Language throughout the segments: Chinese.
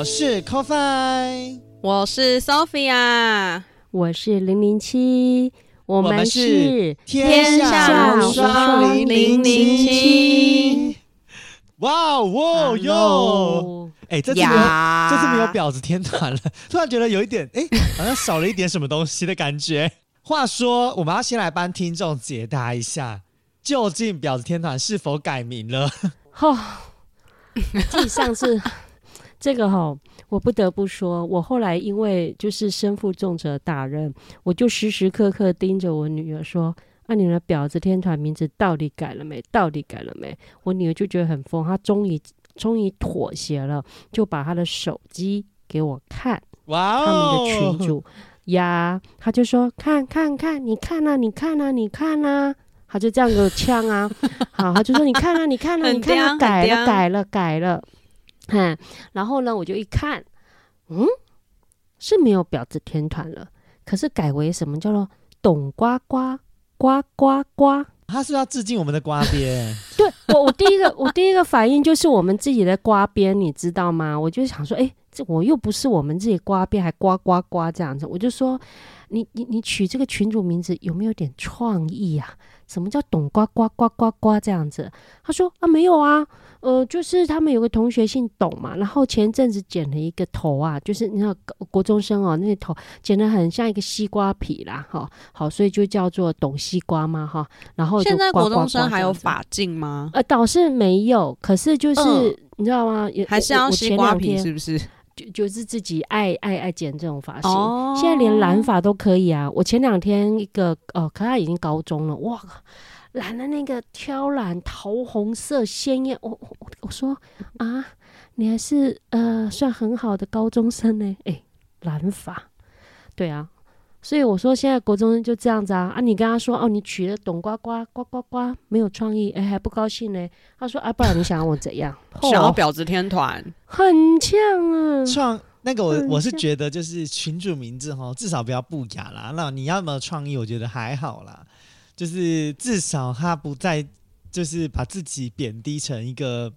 我是 Coffee，我是 Sophia，我是零零七，我们是天下无双零零七。七。哇哦哇哟哎，这次没有，这次没有婊子天团了，突然觉得有一点，哎，好像少了一点什么东西的感觉。话说，我们要先来帮听众解答一下，究竟婊子天团是否改名了？哦，继上次这个哈、我不得不说，我后来因为就是身负重责大任，我就时时刻刻盯着我女儿说。啊，你的婊子天团名字到底改了没？到底改了没？我女儿就觉得很疯，她终于终于妥协了，就把她的手机给我看，哇他们哦！的群主呀，她就说看看看，你看啊，你看啊，你看啊，他就这样给我呛啊，好，他就说你看啊，你看啊，你看啊，刁改了，改了，改了，嗯，然后呢，我就一看，嗯，是没有婊子天团了，可是改为什么叫做董呱呱呱呱呱。他是要致敬我们的瓜边？对我，我第一个，我第一个反应就是我们自己的瓜边，你知道吗？我就想说，哎、这我又不是我们自己瓜边，还呱呱呱这样子，我就说，你你你取这个群主名字有没有点创意啊？什么叫懂呱呱呱呱呱这样子？他说啊，没有啊，呃，就是他们有个同学姓董嘛，然后前阵子剪了一个头啊，就是你知道国国中生哦，那个头剪得很像一个西瓜皮啦，哈，好，所以就叫做董西瓜嘛，哈，然后就现在国中生还有法镜吗？呃，倒是没有，可是就是、嗯你知道吗？也还是要西瓜皮？是不是？就就是自己爱爱爱剪这种发型。哦现在连染发都可以啊！我前两天一个哦，可他已经高中了，哇，染了那个挑染桃红色鲜艳，我我我我说啊，你还是呃算很好的高中生呢，哎，染发，对啊，所以我说现在国中生就这样子啊啊！你跟他说哦，你娶了董呱呱呱呱呱，没有创意，哎还不高兴呢。他说啊，不然你想要我怎样？想要哦婊子天团，很呛啊！创那个我嗯我是觉得就是群主名字哈，至少不要不雅啦。那你要没有创意，我觉得还好啦。就是至少他不再就是把自己贬低成一个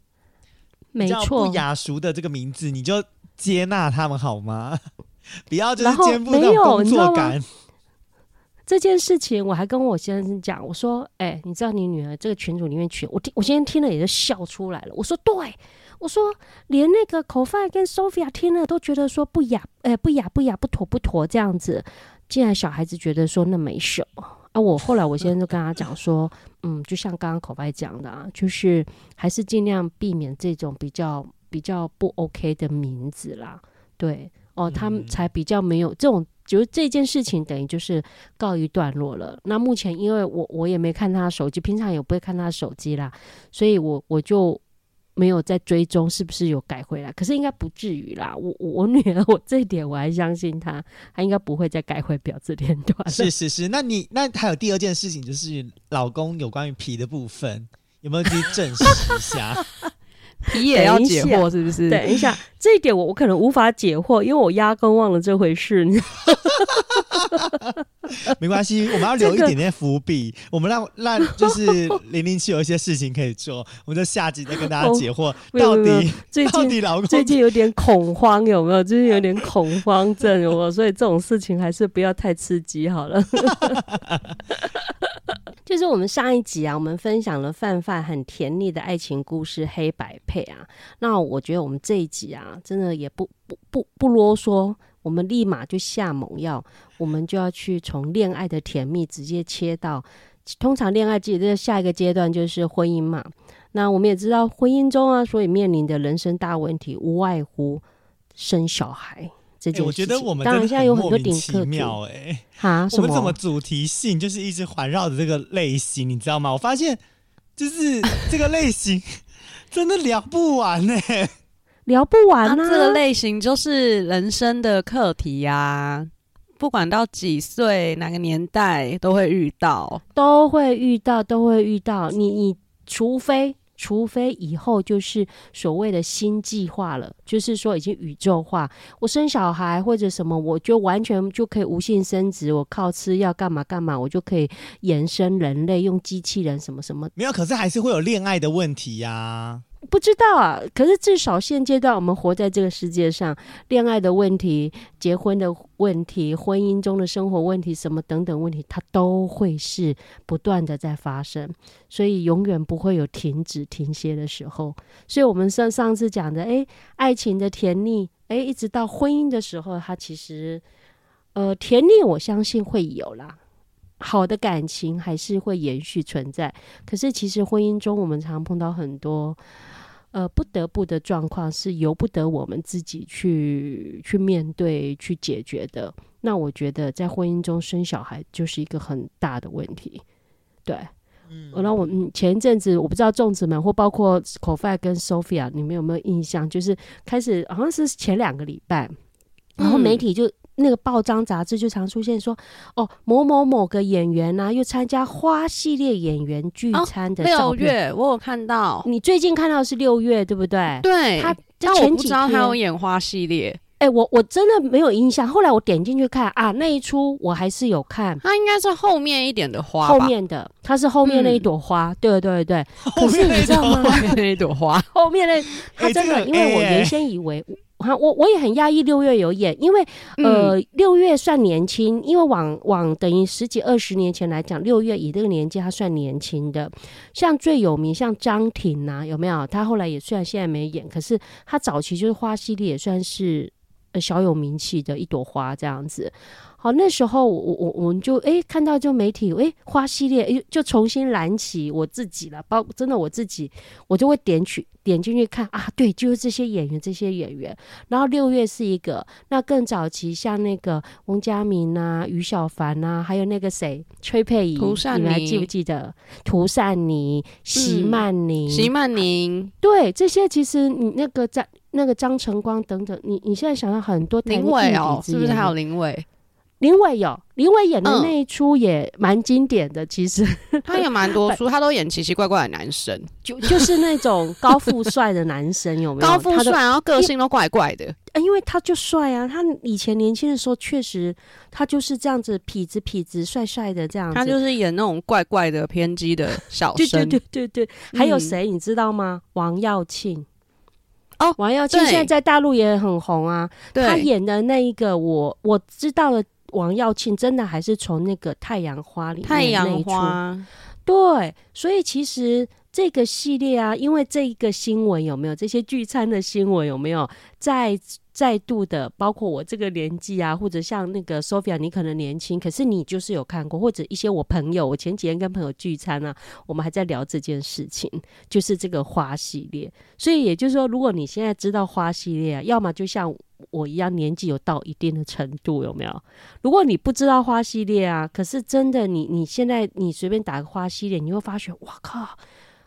比较没错不，雅俗的这个名字，你就接纳他们好吗？不要就是然后肩负那没有种工作感。这件事情我还跟我先生讲，我说：“哎、你知道你女儿这个群组里面群，我听我先生听了也就笑出来了。我说：对，我说连那个口饭跟 Sophia 听了都觉得说不雅，哎、不雅不雅不妥不妥这样子。竟然小孩子觉得说那没什么啊。我后来我先生就跟他讲说，嗯，就像刚刚口饭讲的啊，就是还是尽量避免这种比较比较不 OK 的名字啦。对，哦，他们嗯才比较没有这种。”就是这件事情等于就是告一段落了。那目前因为我我也没看他手机，平常也不会看他手机啦，所以我我就没有在追踪是不是有改回来。可是应该不至于啦，我我我女儿 我这一点我还相信她，她应该不会再改回婊子连段。是是是，那你那还有第二件事情，就是老公有关于皮的部分，有没有去证实一下？皮也要解等一下惑，是不是？等一下，这一点我我可能无法解惑，因为我压根忘了这回事。你 没关系，我们要留一点点伏笔，我们让让就是 零零七有一些事情可以做，我们就下集再跟大家解惑，到底最近到底老公最近有点恐慌，有没有？最近有点 恐慌症，有没有？所以这种事情还是不要太刺激好了。就是我们上一集啊，我们分享了范范很甜蜜的爱情故事《黑白配》啊。那我觉得我们这一集啊，真的也不不不不啰嗦，我们立马就下猛药，我们就要去从恋爱的甜蜜直接切到，通常恋爱季的下一个阶段就是婚姻嘛。那我们也知道，婚姻中啊，所以面临的人生大问题，无外乎生小孩这件事情。欸我觉得我们当然真的现在有很多莫名其顶客妙哎、哈，我什么们怎么？主题性就是一直环绕着这个类型，你知道吗？我发现就是 这个类型真的聊不完呢、聊不完啊。那这个类型就是人生的课题呀、不管到几岁哪个年代都会遇到。都会遇到，都会遇到。你你除非除非以后就是所谓的新计划了，就是说已经宇宙化，我生小孩或者什么，我就完全就可以无性生殖，我靠吃药干嘛干嘛，我就可以延伸人类，用机器人什么什么。没有，可是还是会有恋爱的问题呀、不知道啊，可是至少现阶段我们活在这个世界上，恋爱的问题、结婚的问题、婚姻中的生活问题，什么等等问题，它都会是不断的在发生，所以永远不会有停止、停歇的时候。所以，我们上上次讲的，诶，爱情的甜蜜，诶，一直到婚姻的时候，它其实，呃，甜蜜我相信会有啦。好的感情还是会延续存在，可是其实婚姻中我们常碰到很多呃不得不的状况，是由不得我们自己去去面对、去解决的。那我觉得在婚姻中生小孩就是一个很大的问题，对。嗯，然后我嗯前一阵子我不知道粽子们或包括口饭跟 Sophia，你们有没有印象？就是开始好像是前两个礼拜，然后媒嗯体就、那个报章杂志就常出现说，哦某某某个演员呐、又参加花系列演员聚哦餐的照六。月我有看到，你最近看到是六月对不对？对，他但我前几不知道他有演花系列，哎、我我真的没有印象。后来我点进去看啊，那一出我还是有看。他应该是后面一点的花后，面的，它是后面那一朵花，对对对。可是你知道吗？后面那一朵花，后面那他真的，因为我哎原先以为，我我我也很压抑六月有演，因为嗯呃六月算年轻，因为往往等于十几二十年前来讲，六月以这个年纪他算年轻的。像最有名像张挺呐、有没有？他后来也虽然现在没演，可是他早期就是花系列也算是呃小有名气的一朵花这样子。好，那时候我我我们就诶看到就媒体诶花系列诶就重新燃起我自己了，包真的我自己我就会点取点进去看啊，对，就是这些演员这些演员。然后六月是一个，那更早期像那个翁佳明啊、于小凡啊，还有那个谁崔佩仪，涂善妮你们还记不记得？涂善妮、席嗯曼宁、席曼宁、对这些，其实你那个在那个张晨光等等，你你现在想到很多台林伟哦，是不是还有林伟？林伟有林伟演的嗯那一出也蛮经典的，其实 他也蛮多 出，他都演奇奇怪怪的男生，就就是那种高富帅的男生，有没有？高富帅，然后个性都怪怪的。呃因为他就帅啊，他以前年轻的时候确实他就是这样子痞子痞子帅帅的这样子，他就是演那种怪怪的偏激的小对生。对对对对，还有嗯谁你知道吗？王耀庆。哦王耀庆现在在大陆也很红啊，他，演的那一个我我知道的王耀庆，真的还是从那个《太阳花》里面太阳那一出。花，对，所以其实这个系列啊，因为这一个新闻有没有这些聚餐的新闻有没有再再度的，包括我这个年纪啊，或者像那个 Sophia，你可能年轻，可是你就是有看过，或者一些我朋友，我前几天跟朋友聚餐啊，我们还在聊这件事情，就是这个花系列。所以也就是说，如果你现在知道花系列啊，要么就像我一样年纪有到一定的程度，有没有？如果你不知道花系列啊，可是真的你你现在你随便打个花系列，你会发现，哇靠，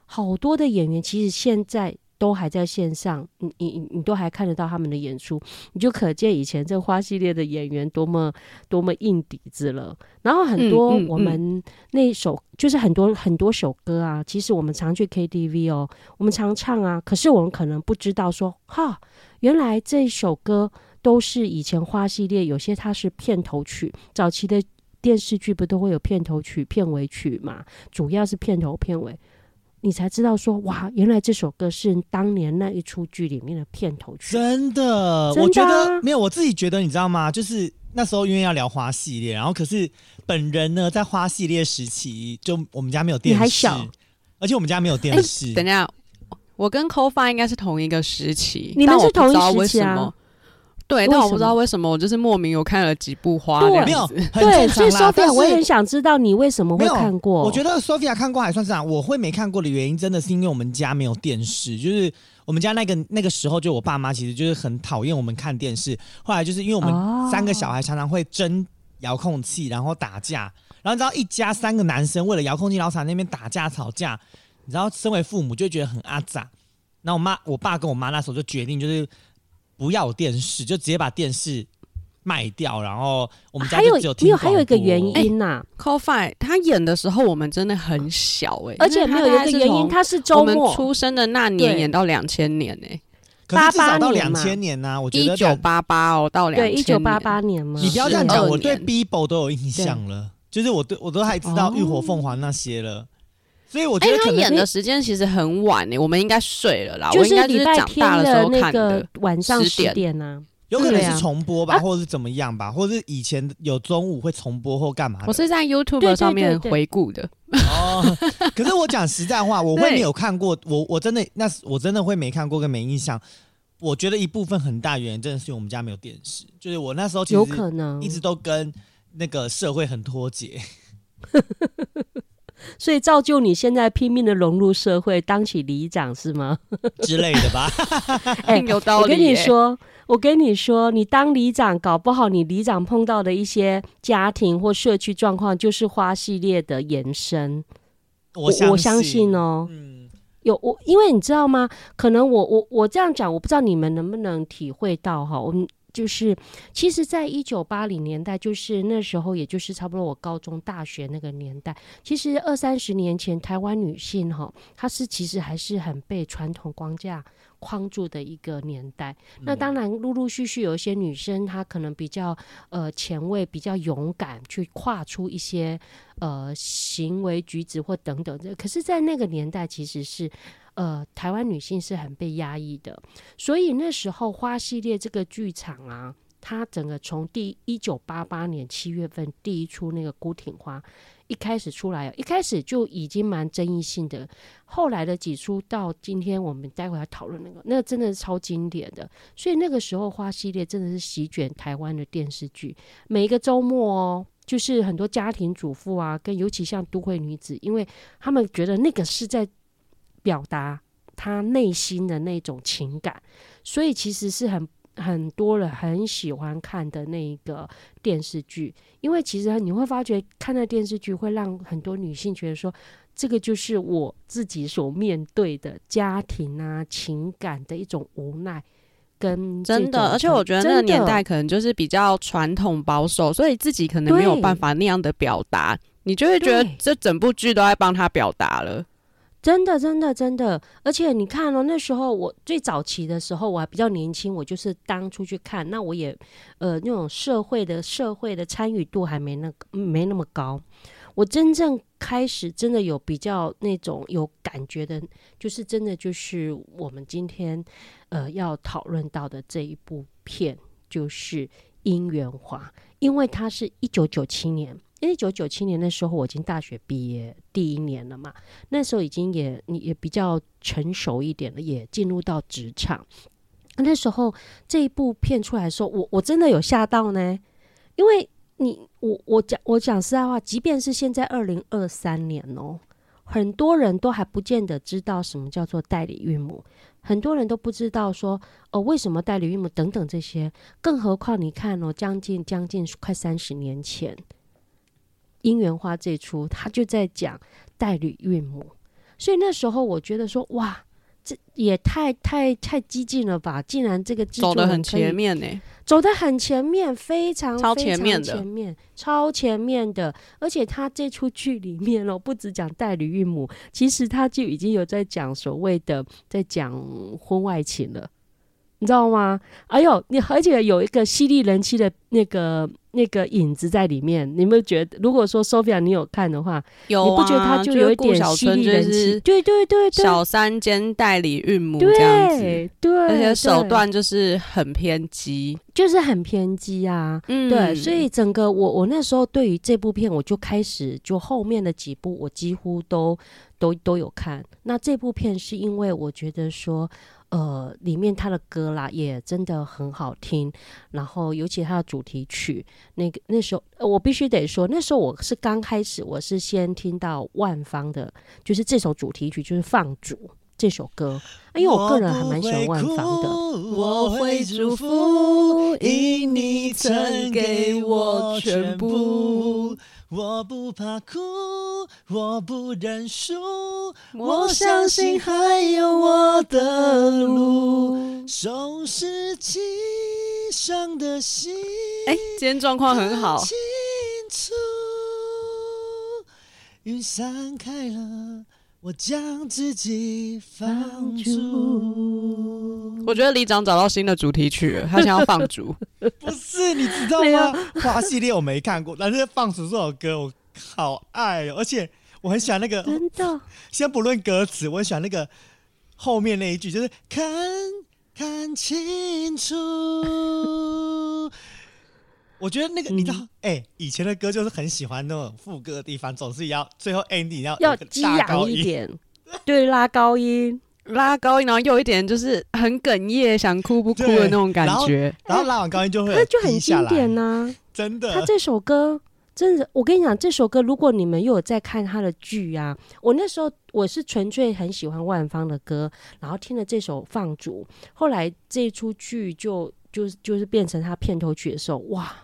好多的演员其实现在都还在线上，你你你你都还看得到他们的演出，你就可见以前这花系列的演员多么多么硬底子了。然后很多我们那首、就是很多很多首歌啊，其实我们常去 KTV 哦，我们常唱啊，可是我们可能不知道说，哈，原来这首歌都是以前花系列，有些它是片头曲，早期的电视剧不都会有片头曲、片尾曲嘛？主要是片头、片尾，你才知道说，哇，原来这首歌是当年那一出剧里面的片头曲。真的，真的我觉啊得没有，我自己觉得，你知道吗？就是那时候因为要聊花系列，然后可是本人呢，在花系列时期，就我们家没有电视，你还小而且我们家没有电视。等一下，我跟 CoFi 应该是同一个时期，你们是同一时期啊为什么。对，但我不知道为什么，我就是莫名有看了几部花对这。对，正所以 Sophia，我也很想知道你为什么会没有看过。我觉得 Sophia 看过还算是啊。我会没看过的原因，真的是因为我们家没有电视，就是我们家那个那个时候，就我爸妈其实就是很讨厌我们看电视。后来就是因为我哦们三个小孩常常会争遥控器，然后打架，然后你知道一家三个男生为了遥控器，然后在那边打架吵架，你知道身为父母就觉得很阿杂。那我妈、我爸跟我妈那时候就决定，就是不要电视，就直接把电视卖掉，然后我们家还有就只有听没有还有一个原因呐、c o f i 他演的时候我们真的很小哎、而且没有一个原因，他是周末。出生的那年演到两千年哎、可是至少88到两千年呐、我觉得一九八八哦到两对一九八八年嘛，你不要这样讲，我对 Bibo 都有印象了，就是我对我都还知道哦。浴火凤凰那些了，所以我哎、觉得可能他演的时间其实很晚呢、我们应该睡了啦，就我应该是礼拜天长大的时候看那个的。晚上十点点呢、有可能是重播吧，或者是怎么样吧，或者是以前有中午会重播或干嘛的。我是在 YouTube 上面回顾的，哦，可是我讲实在话，我会 对没有看过，我我真的那是我真的会没看过跟没印象。我觉得一部分很大原因真的是因为我们家没有电视，就是我那时候其有实可能一直都跟那个社会很脱节。所以造就你现在拼命的融入社会，当起里长是吗？之类的吧。哎有道理、我跟你，说，我跟你说，你当里长，搞不好你里长碰到的一些家庭或社区状况，就是花系列的延伸。我我相信哦，嗯，有我，因为你知道吗？可能我我我这样讲，我不知道你们能不能体会到哈。我们就是，其实，在一九八零年代，就是那时候，也就是差不多我高中、大学那个年代，其实二三十年前，台湾女性哈，她是其实还是很被传统框架框住的一个年代。那当然，陆陆续续有一些女生，她可能比较呃前卫、比较勇敢，去跨出一些呃行为举止或等等的。可是，在那个年代，其实是呃台湾女性是很被压抑的，所以那时候花系列这个剧场啊。它整个从第一九八八年七月份第一出那个孤挺花一开始出来，一开始就已经蛮争议性的。后来的几出到今天我们待会要讨论那个，那个真的是超经典的。所以那个时候花系列真的是席卷台湾的电视剧，每一个周末哦，就是很多家庭主妇啊，跟尤其像都会女子，因为他们觉得那个是在表达他内心的那种情感，所以其实是很。很多人很喜欢看的那个电视剧，因为其实你会发觉看那电视剧会让很多女性觉得说，这个就是我自己所面对的家庭啊、情感的一种无奈跟真的，而且我觉得那个年代可能就是比较传统保守，所以自己可能没有办法那样的表达，你就会觉得这整部剧都在帮他表达了。真的，真的，真的，而且你看哦，那时候我最早期的时候，我还比较年轻，我就是当出去看，那我也呃那种社会的社会的参与度还没那没那么高。我真正开始真的有比较那种有感觉的，就是真的就是我们今天呃要讨论到的这一部片，就是《姻缘花》，因为它是一九九七年。一九九七年那时候，我已经大学毕业第一年了嘛，那时候已经也你也比较成熟一点了，也进入到职场。那时候这一部片出来的时候，我我真的有吓到呢，因为你我我讲我讲实在话，即便是现在二零二三年哦，很多人都还不见得知道什么叫做代理孕母，很多人都不知道说哦为什么代理孕母等等这些，更何况你看哦，将近将近快三十年前。姻缘花这出，他就在讲代理孕母，所以那时候我觉得说，哇，这也太太太激进了吧！竟然这个走得很前面呢、走的很前面，非常超前面的前面超前面的。而且他这出剧里面哦，不只讲代理孕母，其实他就已经有在讲所谓的在讲婚外情了，你知道吗？哎呦，你而且有一个犀利人妻的那个那个影子在里面，你有没有觉得？如果说 Sophia 你有看的话，有你不觉得他啊，就有一点犀利人妻？对对对对，小三兼代理孕母这样子，对对，而且手段就是很偏激。就是很偏激啊。嗯对，所以整个我我那时候对于这部片，我就开始就后面的几部我几乎都都都有看。那这部片是因为我觉得说，呃，里面他的歌啦也真的很好听，然后尤其他的主题曲，那个那时候我必须得说，那时候我是刚开始，我是先听到万芳的，就是这首主题曲，就是《放逐》这首歌，因为我个人还蛮喜欢万芳的。我会祝福，因你曾给我全部。我不怕苦，我不认输，我相信还有我的路。收拾起伤的心，哎、今天状况很好看，清楚，云散开了，我将自己放逐。我觉得李长找到新的主题曲了，他想要放逐。不是，你知道吗？花系列我没看过，但是《放逐》这首歌我好爱哦，而且我很喜欢那个。真的，先不论歌词，我很喜欢那个后面那一句，就是看看清楚。我觉得那个、你知道，哎、以前的歌就是很喜欢那种副歌的地方，总是要最后 ending 要要激大高音。昂一点，对，拉高音。拉高音，然后又有一点就是很哽咽，想哭不哭的那种感然后觉。然后拉完高音就会那就很经典呐、真的。他这首歌真的，我跟你讲，这首歌如果你们又有在看他的剧啊，我那时候我是纯粹很喜欢万芳的歌，然后听了这首《放逐》，后来这一出剧就就就是变成他片头曲的时候，哇！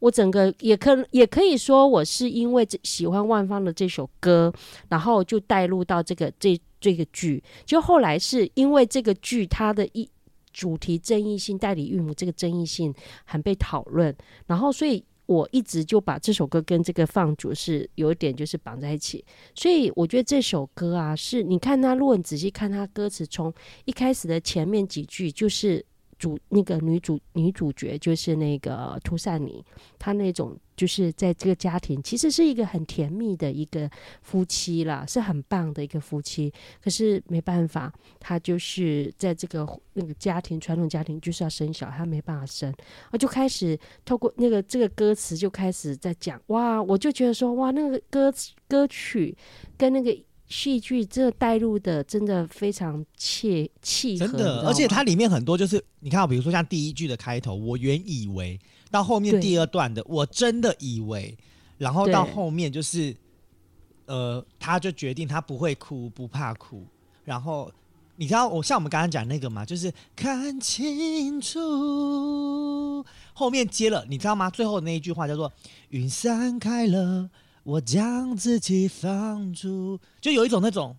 我整个也可也可以说，我是因为这喜欢万芳的这首歌，然后就带入到这个这这个剧。就后来是因为这个剧它的一主题争议性，代理孕母这个争议性很被讨论，然后所以我一直就把这首歌跟这个放逐是有一点就是绑在一起，所以我觉得这首歌啊，是你看他，如果你仔细看它歌词，从一开始的前面几句就是。主那个女主女主角就是那个涂善妮，她那种就是在这个家庭其实是一个很甜蜜的一个夫妻啦，是很棒的一个夫妻。可是没办法，他就是在这个那个家庭传统家庭就是要生小孩，她没办法生，我就开始透过那个这个歌词就开始在讲哇，我就觉得说哇，那个歌歌曲跟那个戏剧这带入的真的非常切契合，真的，而且它里面很多就是你看，比如说像第一句的开头，我原以为，到后面第二段的，我真的以为，然后到后面就是，呃，他就决定他不会哭，不怕哭，然后你知道我像我们刚刚讲那个嘛，就是看清楚，后面接了，你知道吗？最后那一句话叫做云散开了，我将自己放逐，就有一种那种，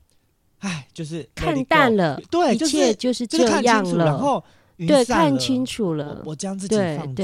哎，就是看淡了，对，一就是切就是就是这看清楚，样了，然后云对，散了看清楚了我，我将自己放逐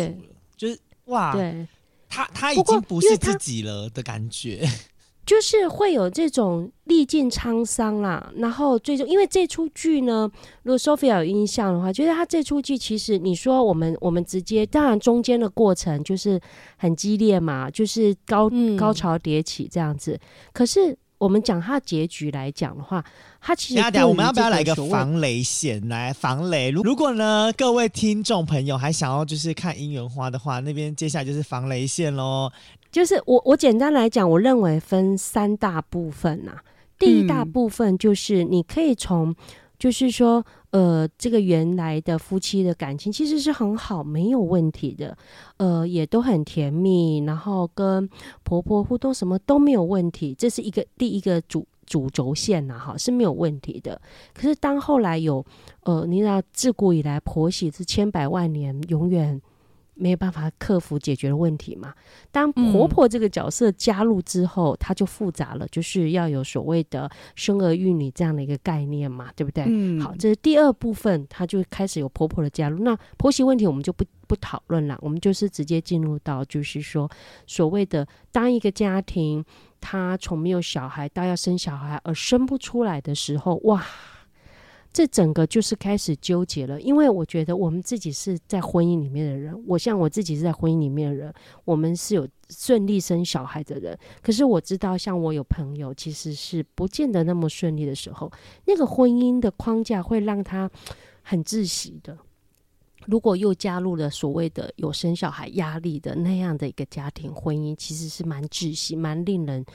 哇，对。他他已经不是自己了的感觉，就是会有这种历尽沧桑啦，然后最终因为这出剧呢，如果 Sophia 有印象的话，觉得他这出剧其实你说我们我们直接，当然中间的过程就是很激烈嘛，就是高、嗯高潮迭起这样子。可是我们讲它结局来讲的话，它其实等下我们要不要来一个防雷线来防雷？如如果呢，各位听众朋友还想要就是看姻缘花的话，那边接下来就是防雷线喽。就是我我简单来讲，我认为分三大部分呐、第一大嗯部分就是你可以从，就是说，呃，这个原来的夫妻的感情其实是很好，没有问题的，呃，也都很甜蜜，然后跟婆婆互动什么都没有问题，这是一个第一个主。主轴线呐、哈是没有问题的。可是当后来有，呃，你知道自古以来婆媳是千百万年，永远没有办法克服解决的问题嘛。当婆嗯婆这个角色加入之后，它就复杂了，就是要有所谓的生儿育女这样的一个概念嘛，对不对？嗯好，这是第二部分，它就开始有婆婆的加入。那婆媳问题我们就不不讨论了，我们就是直接进入到就是说所谓的当一个家庭他从没有小孩到要生小孩而生不出来的时候，哇！这整个就是开始纠结了，因为我觉得我们自己是在婚姻里面的人，我像我自己是在婚姻里面的人，我们是有顺利生小孩的人。可是我知道，像我有朋友其实是不见得那么顺利的时候，那个婚姻的框架会让他很窒息的。如果又加入了所谓的有生小孩压力的那样的一个家庭婚姻，其实是蛮窒息、蛮令人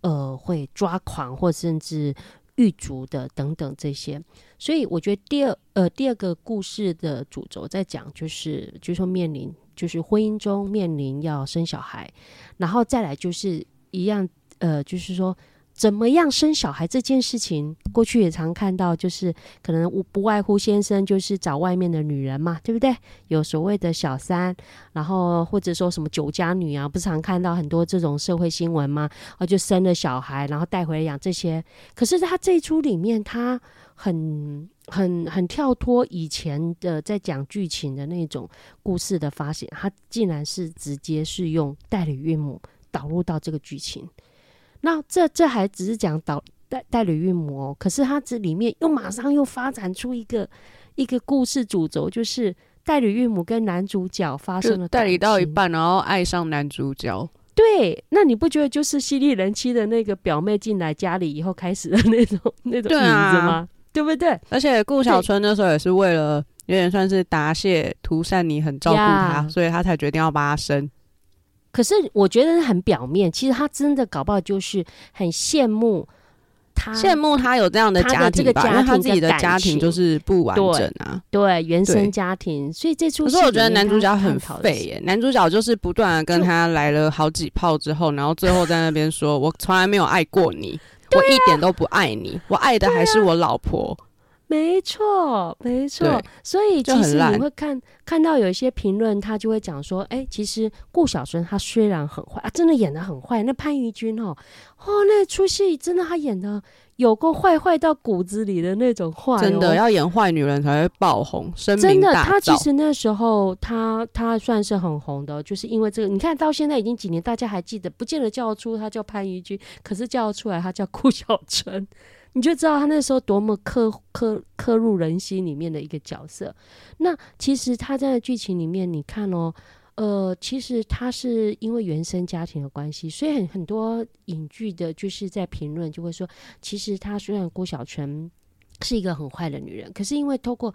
呃会抓狂或甚至狱卒的等等这些。所以我觉得第二呃第二个故事的主轴在讲就是就说面临就是婚姻中面临要生小孩，然后再来就是一样呃就是说。怎么样生小孩这件事情，过去也常看到，就是可能无不外乎先生就是找外面的女人嘛，对不对？有所谓的小三，然后或者说什么酒家女啊，不常看到很多这种社会新闻吗？啊，就生了小孩，然后带回来养这些。可是他这一出里面，他很很很跳脱以前的在讲剧情的那种故事的发现，他竟然是直接是用代理孕母导入到这个剧情。那这这还只是讲导代代理孕母哦，可是它这里面又马上又发展出一个一个故事主轴，就是代理孕母跟男主角发生了代理到一。半，然后爱上男主角。对，那你不觉得就是犀利人妻的那个表妹进来家里以后开始的那种那种影子吗？对不对？而且顾小春那时候也是为了有点算是答谢涂善妮很照顾他呀所以他才决定要帮他生。可是我觉得很表面，其实他真的搞不好就是很羡慕他羡慕他有这样的家庭吧，这个家因为他自己的家庭就是不完整啊。对原生家庭，所以这出可是我觉得男主角很废耶，男主角就是不断的跟他来了好几炮之后，然后最后在那边说：“我从来没有爱过你，我啊一点都不爱你，我爱的还是我老婆。没错，没错。所以其实你会看看到有一些评论，他就会讲说，哎，其实顾小春他虽然很坏啊，真的演的很坏。那潘玉君哦，哦，那出戏真的他演的有够坏，坏到骨子里的那种坏、哦，真的要演坏女人才会爆红，声真的，他其噪。实那时候他他算是很红的，就是因为这个。你看到现在已经几年，大家还记得，不见得叫出他叫潘玉君，可是叫出来他叫顾小春，你就知道他那时候多么刻刻刻入人心里面的一个角色。那其实他在剧情里面，你看哦。呃，其实他是因为原生家庭的关系，所以很很多影剧的，就是在评论就会说，其实他虽然郭晓纯是一个很坏的女人，可是因为透过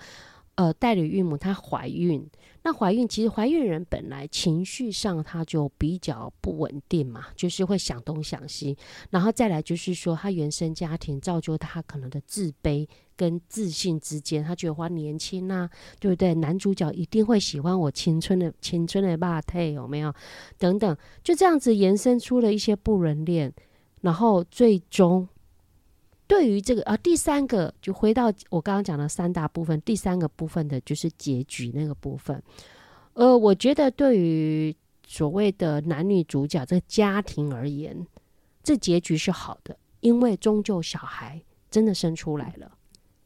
呃代理孕母她怀孕，那怀孕其实怀孕人本来情绪上她就比较不稳定嘛，就是会想东想西，然后再来就是说她原生家庭造就她可能的自卑跟自信之间，她觉得我年轻啊，对不对？男主角一定会喜欢我青春的青春的霸退有没有？等等，就这样子延伸出了一些不伦恋，然后最终。对于这个啊，第三个就回到我刚刚讲的三大部分，第三个部分的就是结局那个部分。呃，我觉得对于所谓的男女主角这个家庭而言，这结局是好的，因为终究小孩真的生出来了，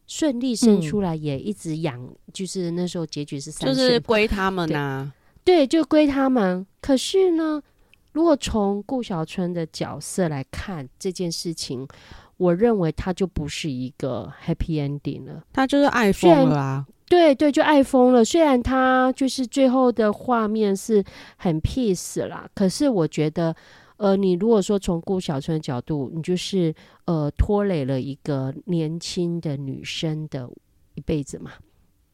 顺利生出来，也一直养，就是那时候结局是三就是归他们呐、对，就归他们。可是呢，如果从顾小春的角色来看这件事情，我认为他就不是一个 happy ending 了。他就是爱疯了啊。对对，就爱疯了。虽然他就是最后的画面是很 peace 啦，可是我觉得，呃，你如果说从顾小春的角度，你就是呃拖累了一个年轻的女生的一辈子嘛。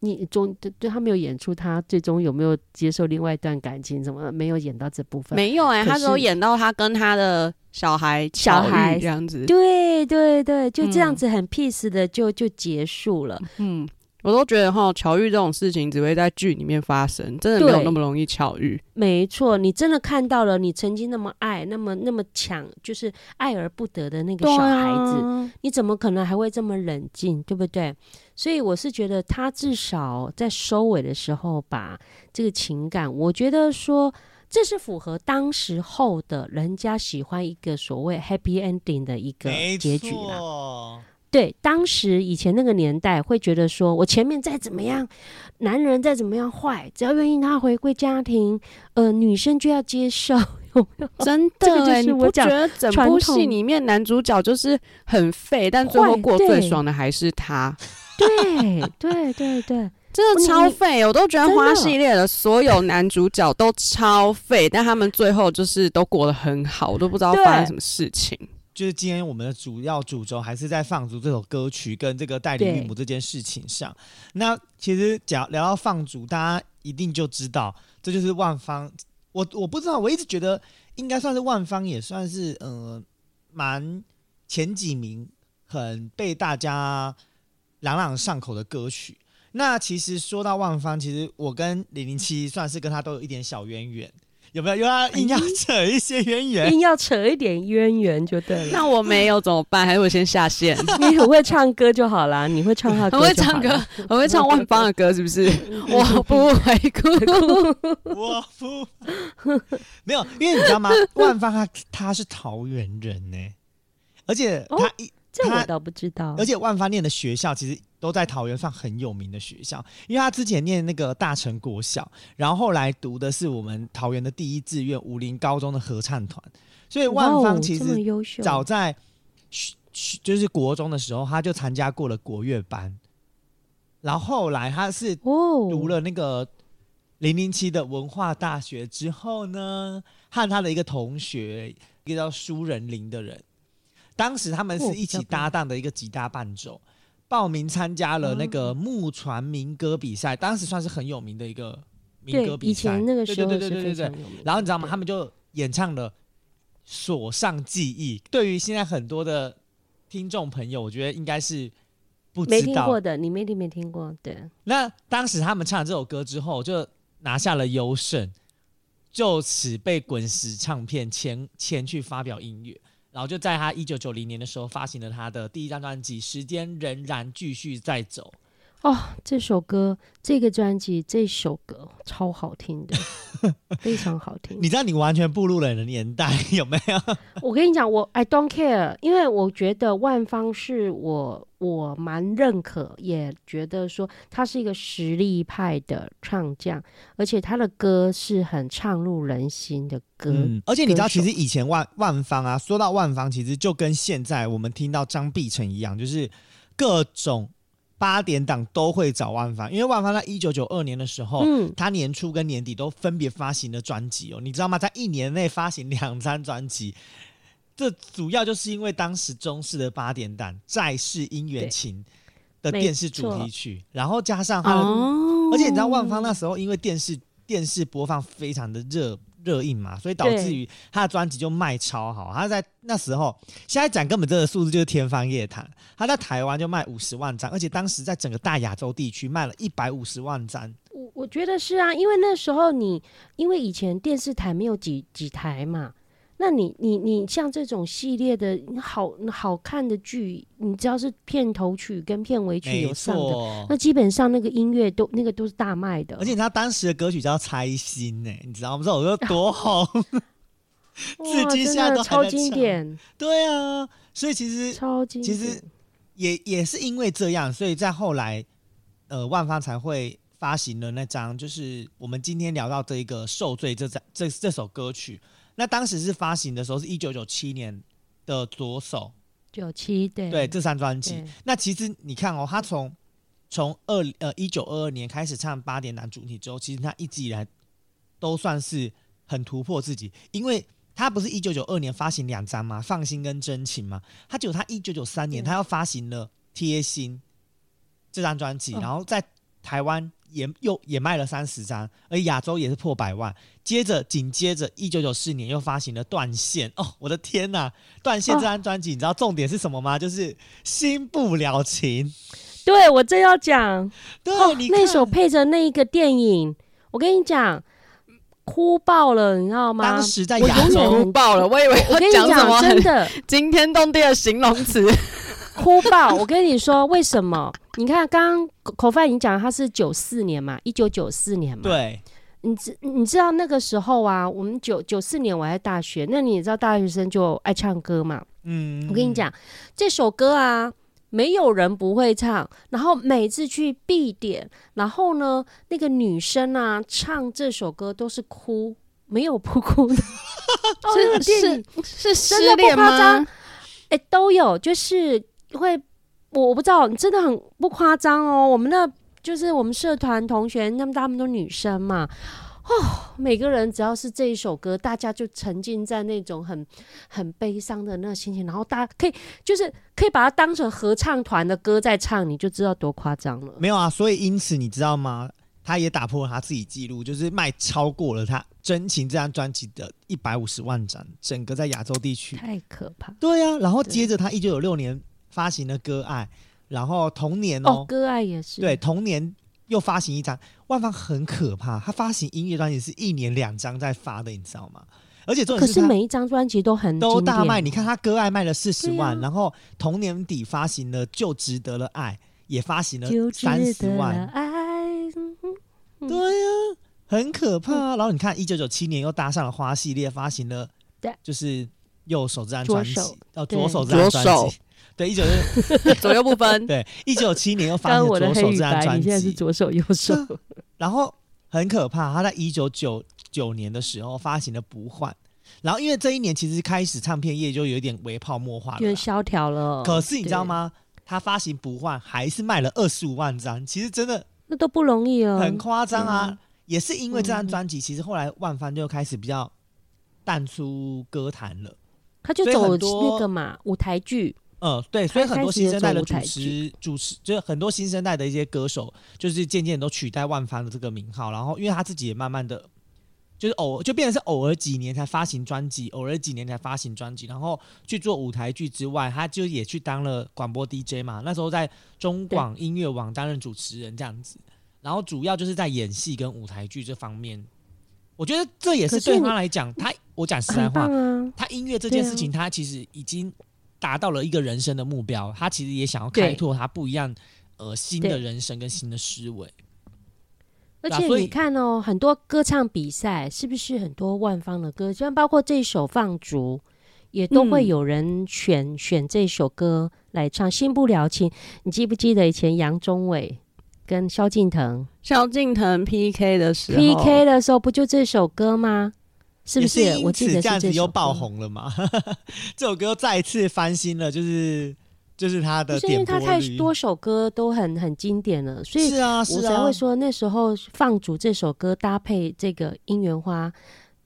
你中对对他没有演出他最终有没有接受另外一段感情怎么，没有演到这部分。没有哎、可他只有演到他跟他的小孩小孩这样子。对对对，就这样嗯子很 peace 的就就结束了。嗯，我都觉得哈，巧遇这种事情只会在剧里面发生，真的没有那么容易巧遇。没错，你真的看到了你曾经那么爱、那么那么强，就是爱而不得的那个小孩子，啊你怎么可能还会这么冷静，对不对？所以我是觉得他至少在收尾的时候把这个情感，我觉得说这是符合当时候的人家喜欢一个所谓 happy ending 的一个没结局啦。错，对，当时以前那个年代会觉得说，我前面再怎么样，男人再怎么样坏，只要愿意他回归家庭，呃，女生就要接受？真的欸，你不是我觉得整传部戏里面男主角就是很废，但最后过最爽的还是他？对对对对，真的超废，我都觉得花系列的所有男主角都超废，但他们最后就是都过得很好，我都不知道发生什么事情。就是今天我们的主要主轴还是在放逐这首歌曲跟这个代理孕母这件事情上。那其实讲聊到放逐，大家一定就知道，这就是万方。我我不知道，我一直觉得应该算是万方，也算是呃蛮前几名很被大家朗朗上口的歌曲。那其实说到万方，其实我跟零零七算是跟他都有一点小渊源。有没有又要硬要扯一些渊源？硬要扯一点渊源就对了。那我没有怎么办？还是我先下线？你很会唱歌就好啦，你会唱他的歌，很会唱歌，很会唱万芳的歌，是不是？我不会哭，我不没有，因为你知道吗？万芳他他是桃园人呢，而且他一。这我倒不知道，而且万芳念的学校其实都在桃园算很有名的学校，因为他之前念那个大成国小，然后后来读的是我们桃园的第一志愿武林高中的合唱团，所以万芳其实早在就是国中的时候，他就参加过了国乐班，然后后来他是读了那个零零七的文化大学之后呢，和他的一个同学，一个叫苏仁林的人。当时他们是一起搭档的一个吉他伴奏，报名参加了那个木船民歌比赛，当时算是很有名的一个民歌比赛。以前那个时候对对对对对对。然后你知道吗？他们就演唱了《锁上记忆》。对于现在很多的听众朋友，我觉得应该是不没听过的，你没听没听过？对。那当时他们唱了这首歌之后，就拿下了优胜，就此被滚石唱片签签去发表音乐。然后就在他一九九零年的时候发行了他的第一张专辑《时间仍然继续在走》。哦，这首歌，这个专辑，这首歌超好听的，非常好听。你知道你完全步入了你的年代有没有？我跟你讲，我 I don't care，因为我觉得万芳是我我蛮认可，也觉得说他是一个实力派的唱将，而且他的歌是很唱入人心的歌。嗯，而且你知道，其实以前万万芳啊，说到万芳，其实就跟现在我们听到张碧晨一样，就是各种。八点档都会找万芳，因为万芳在一九九二年的时候，嗯，他年初跟年底都分别发行了专辑哦，你知道吗？在一年内发行两张专辑，这主要就是因为当时中视的八点档《再世姻缘情》的电视主题曲，然后加上他的，而且你知道万芳那时候因为电视电视播放非常的热。热映嘛，所以导致于他的专辑就卖超好。他在那时候，现在讲根本这个数字就是天方夜谭。他在台湾就卖五十万张，而且当时在整个大亚洲地区卖了一百五十万张。我我觉得是啊，因为那时候你因为以前电视台没有几几台嘛。那你你你像这种系列的好好看的剧，你只要是片头曲跟片尾曲有上的，那基本上那个音乐都那个都是大卖的。而且他当时的歌曲叫《猜心》呢，你知道吗？这首歌多 红，至今现在都超经典。对啊，所以其实超经典，其实也也是因为这样，所以在后来，呃，万方才会发行了那张，就是我们今天聊到这一个《受罪》这张这这首歌曲。那当时是发行的时候是一九九七年的左手，九七对对这张专辑。那其实你看哦，他从从二呃一九二二年开始唱八点男主题之后，其实他一直以来都算是很突破自己，因为他不是一九九二年发行两张吗？放心跟真情吗？他只有他一九九三年他要发行了贴心这张专辑，然后在台湾。也又也卖了三十张，而亚洲也是破百万。接着紧接着，一九九四年又发行了《断线》哦，我的天呐，《断线》这张专辑，你知道重点是什么吗？就是新不了情。对我正要讲，对你，那首配着那一个电影，我跟你讲，哭爆了，你知道吗？当时在亚洲哭爆了，我以为我跟你讲真的惊天动地的形容词。哭爆！我跟你说，为什么？你看，刚刚口饭已经讲，他是九四年嘛，一九九四年嘛。对，你知你知道那个时候啊，我们九九四年我在大学，那你也知道大学生就爱唱歌嘛。嗯，我跟你讲，这首歌啊，没有人不会唱，然后每次去必点，然后呢，那个女生啊，唱这首歌都是哭，没有不哭的。是是是失恋吗？哎，都有，就是。会，我我不知道，真的很不夸张哦。我们那就是我们社团同学，那么他们都女生嘛，哦，每个人只要是这一首歌，大家就沉浸在那种很很悲伤的那个心情，然后大家可以就是可以把它当成合唱团的歌在唱，你就知道多夸张了。没有啊，所以因此你知道吗？他也打破了他自己记录，就是卖超过了他《真情》这张专辑的一百五十万张，整个在亚洲地区太可怕。对啊，然后接着他一九九六年。发行了《割爱，然后同年哦，割爱也是。对同年又发行一张。万芳很可怕，他发行音乐专辑是一年两张在发的，你知道吗？而且重点他可是每一张专辑都很都大卖。你看他割爱卖了四十万，然后同年底发行了《就值得了爱》，也发行了三十万，对呀、很可怕。啊、然后你看，一九九七年又搭上了花系列，发行了对。就是右手这张专辑左手，哦，左手这张专左手。辑，对，一九 左右不分。对一九七年又发了左手这张专你现在是辑，左手右手然后很可怕，他在一九九九年的时候发行了《不换》，然后因为这一年其实开始唱片业就有点微泡沫化了啦，有点萧条了。可是你知道对？吗？他发行《不换》还是卖了二十五万张，其实真的那都不容易了，很夸张啊！嗯也是因为这张嗯专辑，其实后来万帆就开始比较淡出歌坛了。他就走多那个嘛舞台剧，嗯，对，所以很多新生代的主持主持，就是很多新生代的一些歌手，就是渐渐都取代万帆的这个名号。然后，因为他自己也慢慢的，就是偶就变成是偶尔几年才发行专辑，偶尔几年才发行专辑，然后去做舞台剧之外，他就也去当了广播 DJ 嘛。那时候在中广音乐网担任主持人这样子，然后主要就是在演戏跟舞台剧这方面。我觉得这也是对他来讲，他我讲实在话，啊。他音乐这件事情，他其实已经达到了一个人生的目标。他其实也想要开拓他不一样呃新的人生跟新的思维。而且你看哦，很多歌唱比赛是不是很多万方的歌，像包括这一首《放逐》，也都会嗯有人选、选这首歌来唱《新不了情》。你记不记得以前杨宗纬跟萧敬腾萧敬腾 PK 的时候 PK 的时候，不就这首歌吗？是不也是？因我记得这样子又爆，红了嘛？这首歌又再一次翻新了，就是就是他的就是因为他太。多首歌都很很经典了，所以是啊，我是啊才会，说那时候放逐这首歌搭配这个《姻缘花》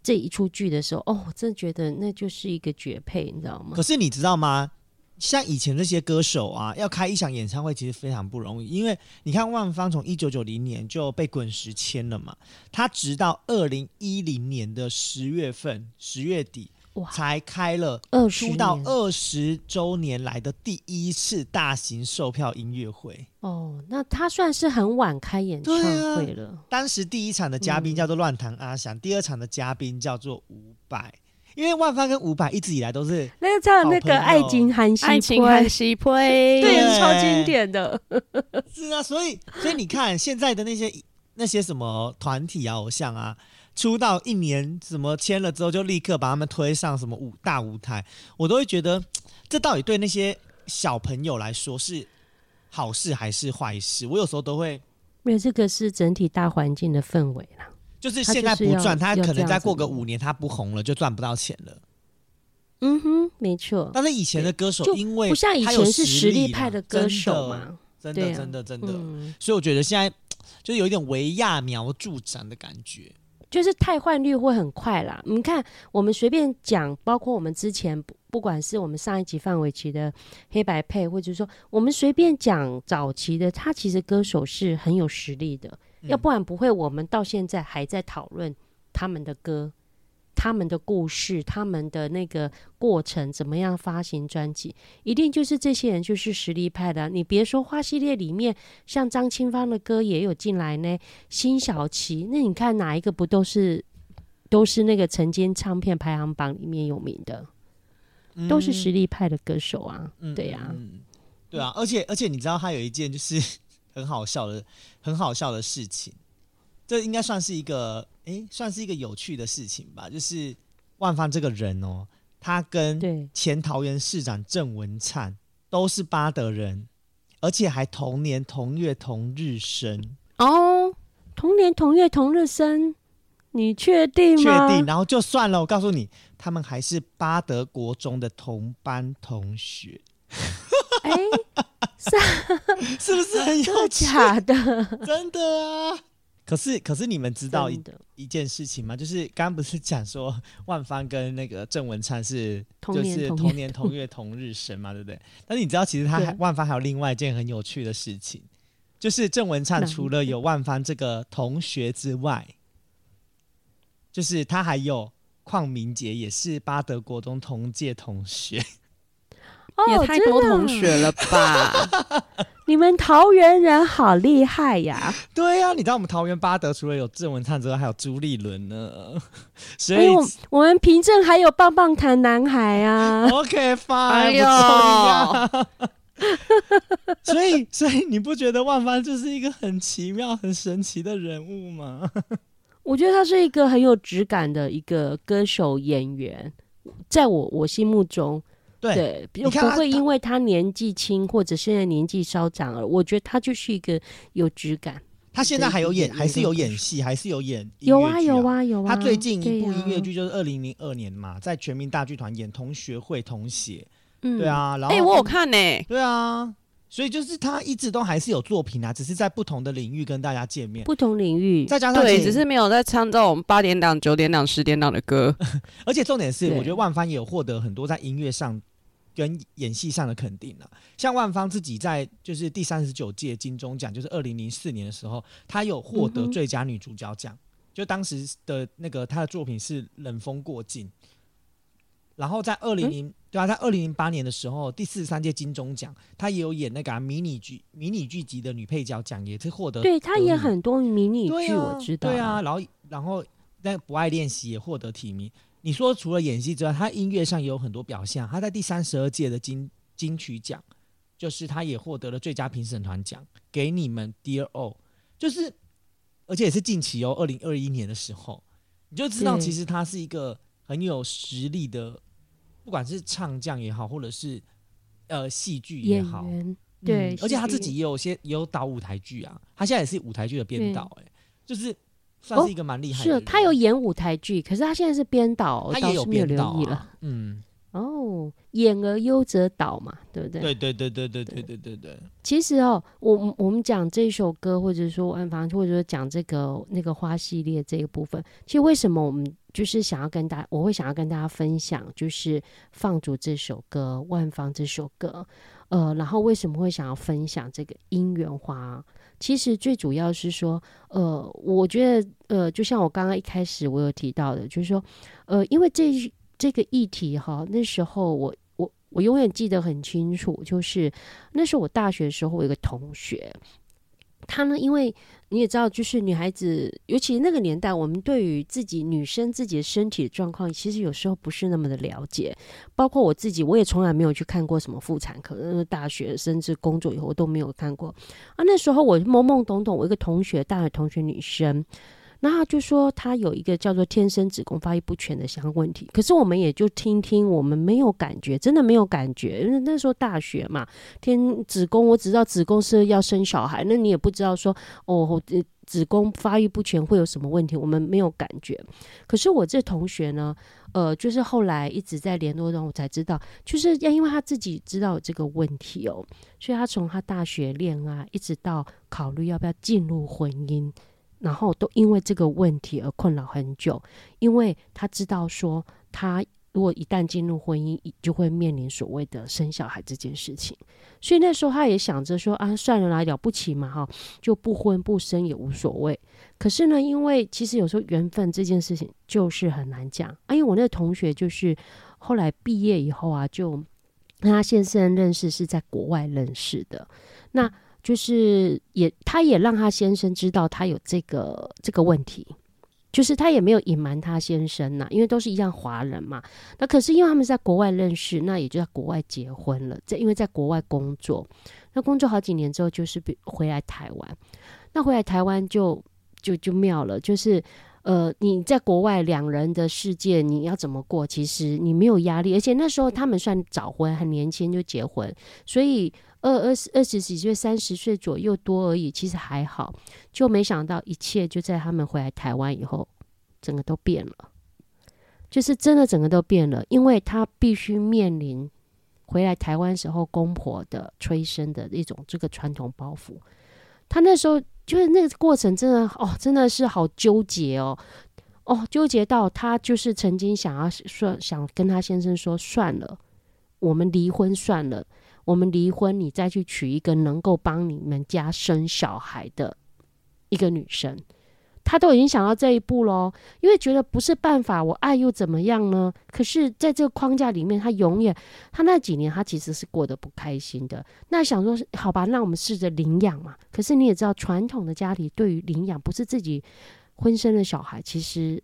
这一出剧的时候，哦，我真的觉得那就是一个绝配，你知道吗可？是你知道吗？像以前那些歌手啊，要开一场演唱会其实非常不容易，因为你看万芳从一九九零年就被滚石签了嘛，他直到二零一零年的十月份十月底，才开了出道二十周年来的第一次大型售票音乐会。哦，那他算是很晚开演唱会了。当时第一场的嘉宾嗯叫做乱弹阿翔，第二场的嘉宾叫做伍佰。因为万芳跟伍佰一直以来都是那个叫那个《爱情韩西爱情坡很稀配，对，是超经典的。是啊，所以所以你看现在的那些那些什么团体啊、偶像啊，出道一年什么签了之后，就立刻把他们推上什么舞大舞台，我都会觉得这到底对那些小朋友来说是好事还是坏事？我有时候都会。没有，这个是整体大环境的氛围啦。就是现在不赚，他可能再过个五年，他不红了就赚不到钱了。嗯哼，没错，但是以前的歌手，因为不像以前是实力派的歌手，嘛。真的真的真的，嗯，所以我觉得现在就有一点为揠苗助长的感觉。就是汰换率会很快啦。你看，我们随便讲，包括我们之前不不管是我们上一集范玮琪的黑白配，或者说我们随便讲早期的，他其实歌手是很有实力的，嗯要不然不会我们到现在还在讨论他们的歌。他们的故事，他们的那个过程，怎么样发行专辑，一定就是这些人就是实力派的啊、你别说花系列里面，像张清芳的歌也有进来呢，辛晓琪，那你看哪一个不都是都是那个曾经唱片排行榜里面有名的，都是实力派的歌手啊。嗯对呀、嗯嗯。对啊，而且而且你知道他有一件就是很好笑的很好笑的事情，这应该算是一个诶，算是一个有趣的事情吧。就是万芳这个人哦，他跟对，前桃园市长郑文灿都是巴德人，而且还同年同月同日生，哦，同年同月同日生，你确定确？定。然后就算了，我告诉你，他们还是巴德国中的同班同学，哎，是不是很有趣？假的？真的啊！可是可是你们知道一一件事情吗？就是刚刚不是讲说 万芳跟那个郑文灿是同就是同年同月同日生嘛，对不对？但是你知道，其实他还万芳还有另外一件很有趣的事情，就是郑文灿除了有万芳这个同学之外，就是他还有邝明杰，也是巴德国中同届同学。也太多同学了吧？你们桃园人好厉害呀！对呀、你知道我们桃园八德除了有郑文灿之外，还有朱立伦呢，所以、哎，我我们平镇还有棒棒糖男孩啊，OK fine。所以，所以你不觉得万帆就是一个很奇妙、很神奇的人物吗？我觉得他是一个很有质感的一个歌手演员，在我我心目中，对，对，你不看会因为他年纪轻或者现在年纪稍长而，我觉得他就是一个有质感。他现在还有演，还是有演戏，还是有演音有啊有啊有啊，他最近一部音乐剧就是二零零二年嘛，在全民大剧团演《同学会同写》，嗯对，啊，然后哎、我有看呢、对啊，所以就是他一直都还是有作品啊，只是在不同的领域跟大家见面，不同领域，再加上对，只是没有在唱这种八点档、九点档、十点档的歌。而且重点是，我觉得万帆也有获得很多在音乐上跟演戏上的肯定啊。像万芳自己在就是第三十九届金钟奖，就是二零零四年的时候，她有获得最佳女主角奖，就当时的那个她的作品是《冷风过境》。然后在二零零对啊，在二零零八年的时候，第四十三届金钟奖，她也有演那个啊、迷你剧迷你剧集的女配角奖，也是获得对他得名演很多迷你剧，啊，我知道。对啊，，然后然后那不爱练习也获得提名。你说除了演戏之外，他音乐上也有很多表现啊。他在第三十二届的金金曲奖，就是他也获得了最佳评审团奖，给你们 Dear O，就是而且也是近期哦，二零二一年的时候，你就知道其实他是一个很有实力的，不管是唱将也好，或者是呃戏剧也演好，员对嗯，而且他自己也有些也有导舞台剧啊，他现在也是舞台剧的编对导，哎，就是算是一个蛮厉害的人、是他有演舞台剧，可是他现在是编导，我他也有倒是没有编导留意了。啊，嗯，哦，演而优则导嘛，对不对？对对对对对对对对对，其实哦，我我我们讲这首歌，或者说万芳，或者说讲这个那个花系列这一部分，其实为什么我们就是想要跟大，我会想要跟大家分享，就是放逐这首歌，万芳这首歌，呃，然后为什么会想要分享这个姻缘花？其实最主要是说，呃，我觉得，呃，就像我刚刚一开始我有提到的，就是说，呃，因为这这个议题哈，那时候我我我永远记得很清楚，就是那时候我大学的时候，我有一个同学，他呢，因为你也知道，就是女孩子，尤其那个年代，我们对于自己女生自己的身体的状况，其实有时候不是那么的了解。包括我自己，我也从来没有去看过什么妇产科，大学甚至工作以后我都没有看过。啊，那时候我懵懵懂懂，我一个同学，大学同学女生。那他就说他有一个叫做天生子宫发育不全的相关问题，可是我们也就听听，我们没有感觉，真的没有感觉，因为那时候大学嘛，天子宫我只知道子宫是要生小孩，那你也不知道说哦，呃子宫发育不全会有什么问题，我们没有感觉。可是我这同学呢，呃，就是后来一直在联络中，我才知道，就是要因为他自己知道这个问题哦，所以他从他大学恋爱一直到考虑要不要进入婚姻。然后都因为这个问题而困扰很久，因为他知道说，他如果一旦进入婚姻，就会面临所谓的生小孩这件事情。所以那时候他也想着说啊，算了啦，了不起嘛，哈，就不婚不生也无所谓。可是呢，因为其实有时候缘分这件事情就是很难讲啊。因为我那个同学就是后来毕业以后啊，就跟他先生认识是在国外认识的，那。就是也，他也让他先生知道他有这个这个问题，就是他也没有隐瞒他先生呐、因为都是一样华人嘛。那可是因为他们在国外认识，那也就在国外结婚了，在因为在国外工作，那工作好几年之后，就是比回来台湾。那回来台湾就就就妙了，就是呃，你在国外两人的世界你要怎么过？其实你没有压力，而且那时候他们算早婚，很年轻就结婚，所以。二二十二十几岁、三十岁左右多而已，其实还好。就没想到一切就在他们回来台湾以后，整个都变了，就是真的整个都变了，因为他必须面临回来台湾时候公婆的催生的一种这个传统包袱。他那时候就是那个过程，真的哦，真的是好纠结哦，哦，纠结到他就是曾经想要说，想跟他先生说，算了，我们离婚算了。我们离婚，你再去娶一个能够帮你们家生小孩的一个女生。他都已经想到这一步喽，因为觉得不是办法，我爱又怎么样呢？可是在这个框架里面，他永远他那几年他其实是过得不开心的。那想说，好吧，那我们试着领养嘛。可是你也知道，传统的家里对于领养不是自己婚生的小孩，其实。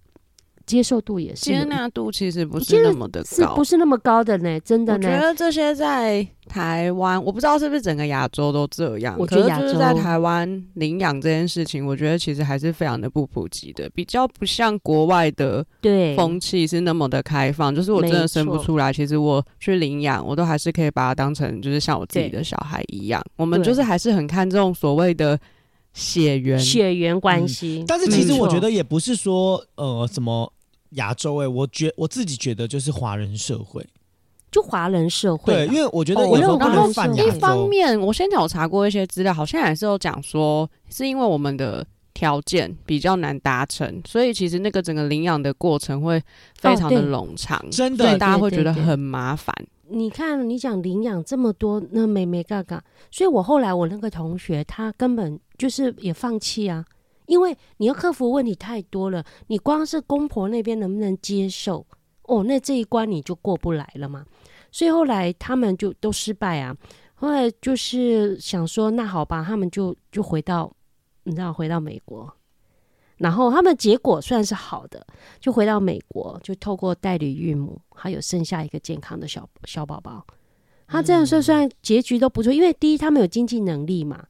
接受度也是接纳度其实不是那么的高，是不是那么高的呢？真的呢？我觉得这些在台湾，我不知道是不是整个亚洲都这样。我觉得就是在台湾领养这件事情，我觉得其实还是非常的不普及的，比较不像国外的对风气是那么的开放。就是我真的生不出来，其实我去领养，我都还是可以把它当成就是像我自己的小孩一样。我们就是还是很看重所谓的血缘血缘关系。但是其实我觉得也不是说呃什么。亚洲哎，我觉我自己觉得就是华人社会，就华人社会。对，因为我觉得有时候不能泛一方面，我先前有查过一些资料，好像还是有讲说，是因为我们的条件比较难达成，所以其实那个整个领养的过程会非常的冗长，真的，所以大家会觉得很麻烦。你看，你讲领养这么多，那美美嘎嘎，所以我后来我那个同学他根本就是也放弃啊。因为你要克服问题太多了，你光是公婆那边能不能接受哦？那这一关你就过不来了嘛。所以后来他们就都失败啊。后来就是想说，那好吧，他们就就回到你知道回到美国，然后他们结果算是好的，就回到美国，就透过代理孕母，还有生下一个健康的小小宝宝。他这样说，虽然结局都不错，因为第一他们有经济能力嘛。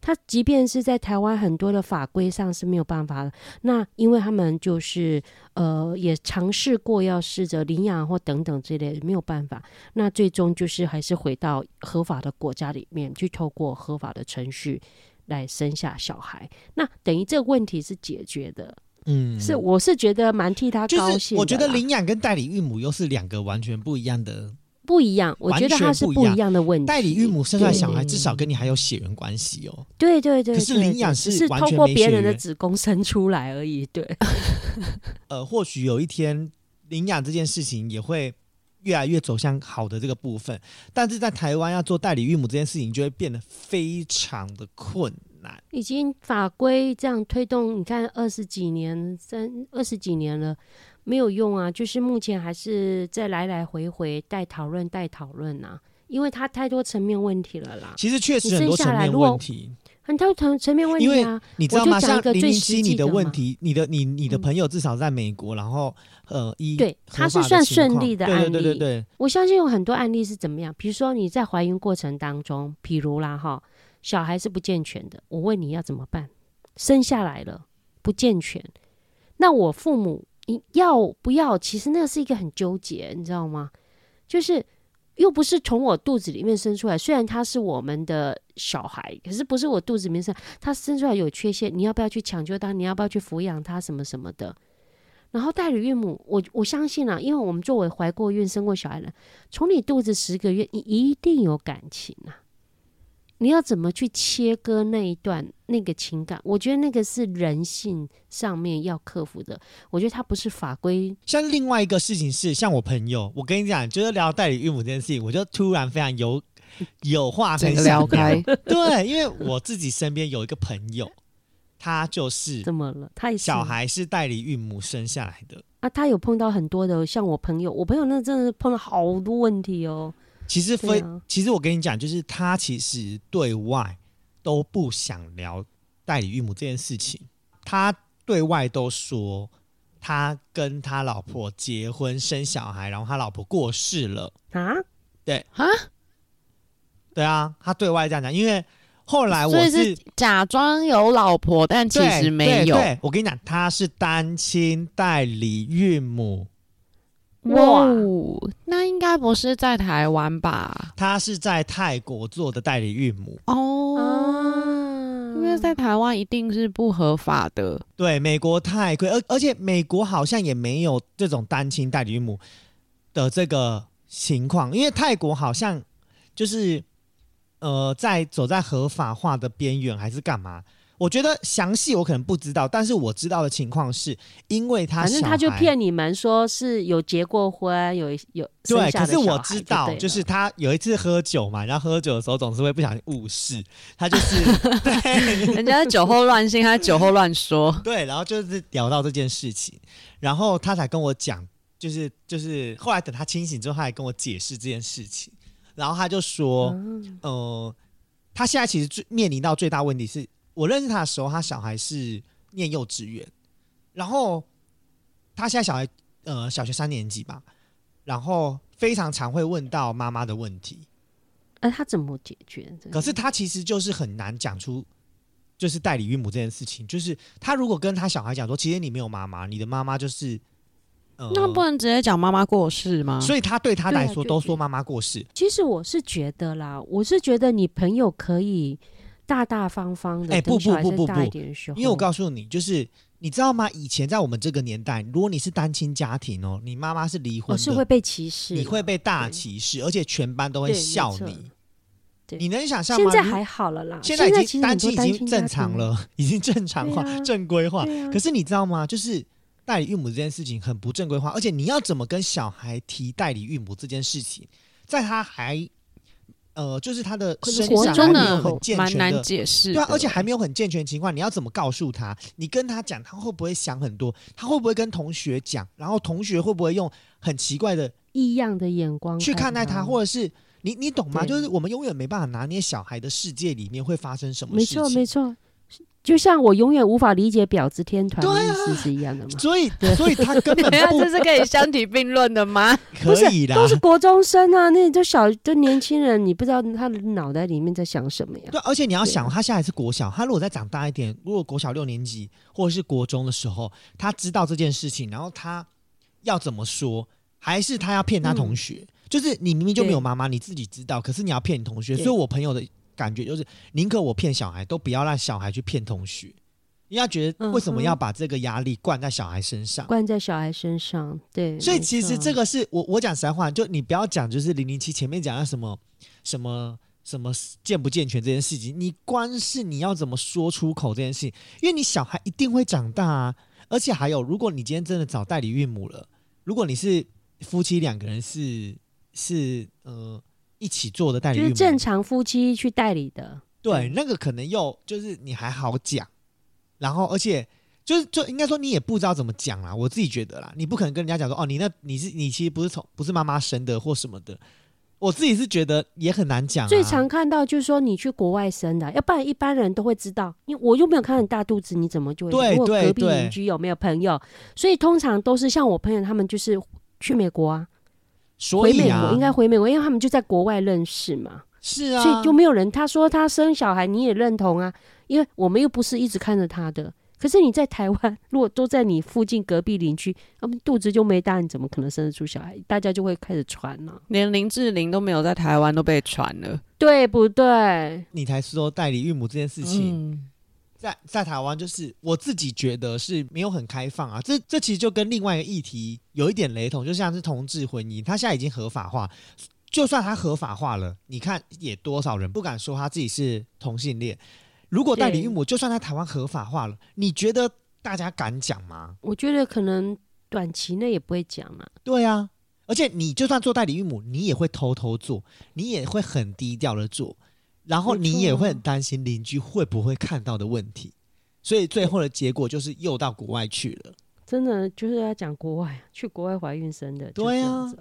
他即便是在台湾很多的法规上是没有办法的，那因为他们就是呃也尝试过要试着领养或等等之类，没有办法，那最终就是还是回到合法的国家里面去，透过合法的程序来生下小孩，那等于这个问题是解决的。嗯，是我是觉得蛮替他高兴。我觉得领养跟代理孕母又是两个完全不一样的。不一样，我觉得它是不一样的问题。代理孕母生出来小孩，至少跟你还有血缘关系哦。对对对，可是领养是通过别人的子宫生出来而已。对，呃，或许有一天领养这件事情也会越来越走向好的这个部分，但是在台湾要做代理孕母这件事情，就会变得非常的困难。已经法规这样推动，你看二十几年、三二十几年了。没有用啊，就是目前还是在来来回回待讨论、待讨论呐，因为它太多层面问题了啦。其实确实很多层面问题，很多层层面问题啊。你知道吗？像零零七，你的问题，你的你你的朋友至少在美国，然后呃，一对他是算顺利的案例。对对对对，我相信有很多案例是怎么样？比如说你在怀孕过程当中，譬如啦哈，小孩是不健全的，我问你要怎么办？生下来了不健全，那我父母。你要不要？其实那是一个很纠结，你知道吗？就是又不是从我肚子里面生出来，虽然他是我们的小孩，可是不是我肚子里面生，他生出来有缺陷，你要不要去抢救他？你要不要去抚养他？什么什么的？然后代理孕母，我我相信啊，因为我们作为怀过孕、生过小孩的，从你肚子十个月，你一定有感情啊。你要怎么去切割那一段那个情感？我觉得那个是人性上面要克服的。我觉得它不是法规。像另外一个事情是，像我朋友，我跟你讲，就是聊代理孕母这件事情，我就突然非常有有话可以聊开。对，因为我自己身边有一个朋友，他就是怎么了？他小孩是代理孕母生下来的啊。他有碰到很多的，像我朋友，我朋友那真的是碰了好多问题哦。其实非，其实我跟你讲，就是他其实对外都不想聊代理孕母这件事情。他对外都说他跟他老婆结婚生小孩，然后他老婆过世了啊？对啊，对啊，他对外这样讲。因为后来我是假装有老婆，但其实没有。我跟你讲，他是单亲代理孕母。哇，那应该不是在台湾吧？他是在泰国做的代理孕母哦，因为在台湾一定是不合法的。对，美国太贵，而而且美国好像也没有这种单亲代理孕母的这个情况，因为泰国好像就是呃在走在合法化的边缘，还是干嘛？我觉得详细我可能不知道，但是我知道的情况是因为他反正他就骗你们说是有结过婚，有有对，可是我知道，就是他有一次喝酒嘛，然后喝酒的时候总是会不小心误事，他就是 对，人家酒后乱性，他酒后乱说，对，然后就是聊到这件事情，然后他才跟我讲，就是就是后来等他清醒之后，他还跟我解释这件事情，然后他就说，呃，他现在其实最面临到最大问题是。我认识他的时候，他小孩是念幼稚园，然后他现在小孩呃小学三年级吧，然后非常常会问到妈妈的问题，哎，他怎么解决？可是他其实就是很难讲出，就是代理孕母这件事情。就是他如果跟他小孩讲说，其实你没有妈妈，你的妈妈就是，那不能直接讲妈妈过世吗？所以他对他来说都说妈妈过世。其实我是觉得啦，我是觉得你朋友可以。大大方方的，哎，不不不不不，因为我告诉你，就是你知道吗？以前在我们这个年代，如果你是单亲家庭哦，你妈妈是离婚，是会被歧视，你会被大歧视，而且全班都会笑你。你能想象吗？现在还好了啦，现在已经单亲已经正常了，已经正常化、正规化。可是你知道吗？就是代理孕母这件事情很不正规化，而且你要怎么跟小孩提代理孕母这件事情，在他还。呃，就是他的生长真的很健全的，对啊，而且还没有很健全的情况，你要怎么告诉他？你跟他讲，他会不会想很多？他会不会跟同学讲？然后同学会不会用很奇怪的异样的眼光去看待他？或者是你你懂吗？就是我们永远没办法拿捏小孩的世界里面会发生什么事情。没错，没错。就像我永远无法理解婊子天团的意思是一样的吗？所以，所以他根本 这是可以相提并论的吗？可以啦，都是国中生啊，那都小，都年轻人，你不知道他的脑袋里面在想什么呀？对，而且你要想，他现在是国小，他如果再长大一点，如果国小六年级或者是国中的时候，他知道这件事情，然后他要怎么说？还是他要骗他同学？就是你明明就没有妈妈，你自己知道，可是你要骗你同学。所以我朋友的。感觉就是，宁可我骗小孩，都不要让小孩去骗同学，因为他觉得为什么要把这个压力灌在小孩身上？灌在小孩身上，对。所以其实这个是我我讲实在话，就你不要讲，就是零零七前面讲的什么什么什么健不健全这件事情，你光是你要怎么说出口这件事情，因为你小孩一定会长大啊，而且还有，如果你今天真的找代理孕母了，如果你是夫妻两个人是是呃。一起做的代理，就是正常夫妻去代理的。对，那个可能又就是你还好讲，然后而且就是就应该说你也不知道怎么讲啦。我自己觉得啦，你不可能跟人家讲说哦，你那你是你其实不是从不是妈妈生的或什么的。我自己是觉得也很难讲。最常看到就是说你去国外生的，要不然一般人都会知道。因为我又没有看到你大肚子，你怎么就会？对对隔壁邻居有没有朋友？所以通常都是像我朋友他们就是去美国啊。回美国应该回美国，因为他们就在国外认识嘛。是啊，所以就没有人。他说他生小孩，你也认同啊？因为我们又不是一直看着他的。可是你在台湾，如果都在你附近隔壁邻居，他们肚子就没大，你怎么可能生得出小孩？大家就会开始传了。连林志玲都没有在台湾都被传了，对不对？你才说代理孕母这件事情。在在台湾，就是我自己觉得是没有很开放啊。这这其实就跟另外一个议题有一点雷同，就像是同志婚姻，它现在已经合法化。就算它合法化了，你看也多少人不敢说他自己是同性恋。如果代理孕母，就算在台湾合法化了，你觉得大家敢讲吗？我觉得可能短期内也不会讲嘛。对啊，而且你就算做代理孕母，你也会偷偷做，你也会很低调的做。然后你也会很担心邻居会不会看到的问题，所以最后的结果就是又到国外去了。真的就是要讲国外，去国外怀孕生的。对啊，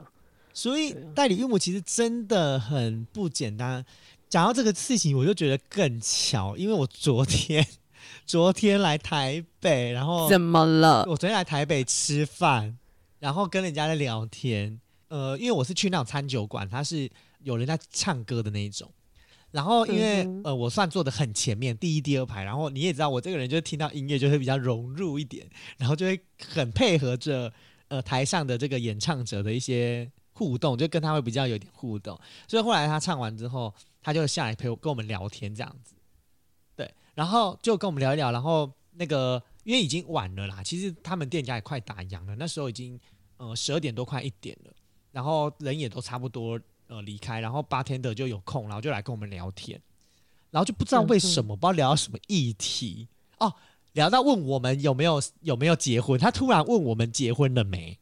所以代理孕母其实真的很不简单。讲到这个事情，我就觉得更巧，因为我昨天 昨天来台北，然后怎么了？我昨天来台北吃饭，然后跟人家在聊天。呃，因为我是去那种餐酒馆，他是有人在唱歌的那一种。然后因为呃我算坐的很前面，第一、第二排。然后你也知道我这个人就是听到音乐就会比较融入一点，然后就会很配合着呃台上的这个演唱者的一些互动，就跟他会比较有点互动。所以后来他唱完之后，他就下来陪我跟我们聊天这样子。对，然后就跟我们聊一聊。然后那个因为已经晚了啦，其实他们店家也快打烊了，那时候已经呃十二点多快一点了，然后人也都差不多。呃，离开，然后八天的就有空，然后就来跟我们聊天，然后就不知道为什么，不知道聊到什么议题哦，聊到问我们有没有有没有结婚，他突然问我们结婚了没？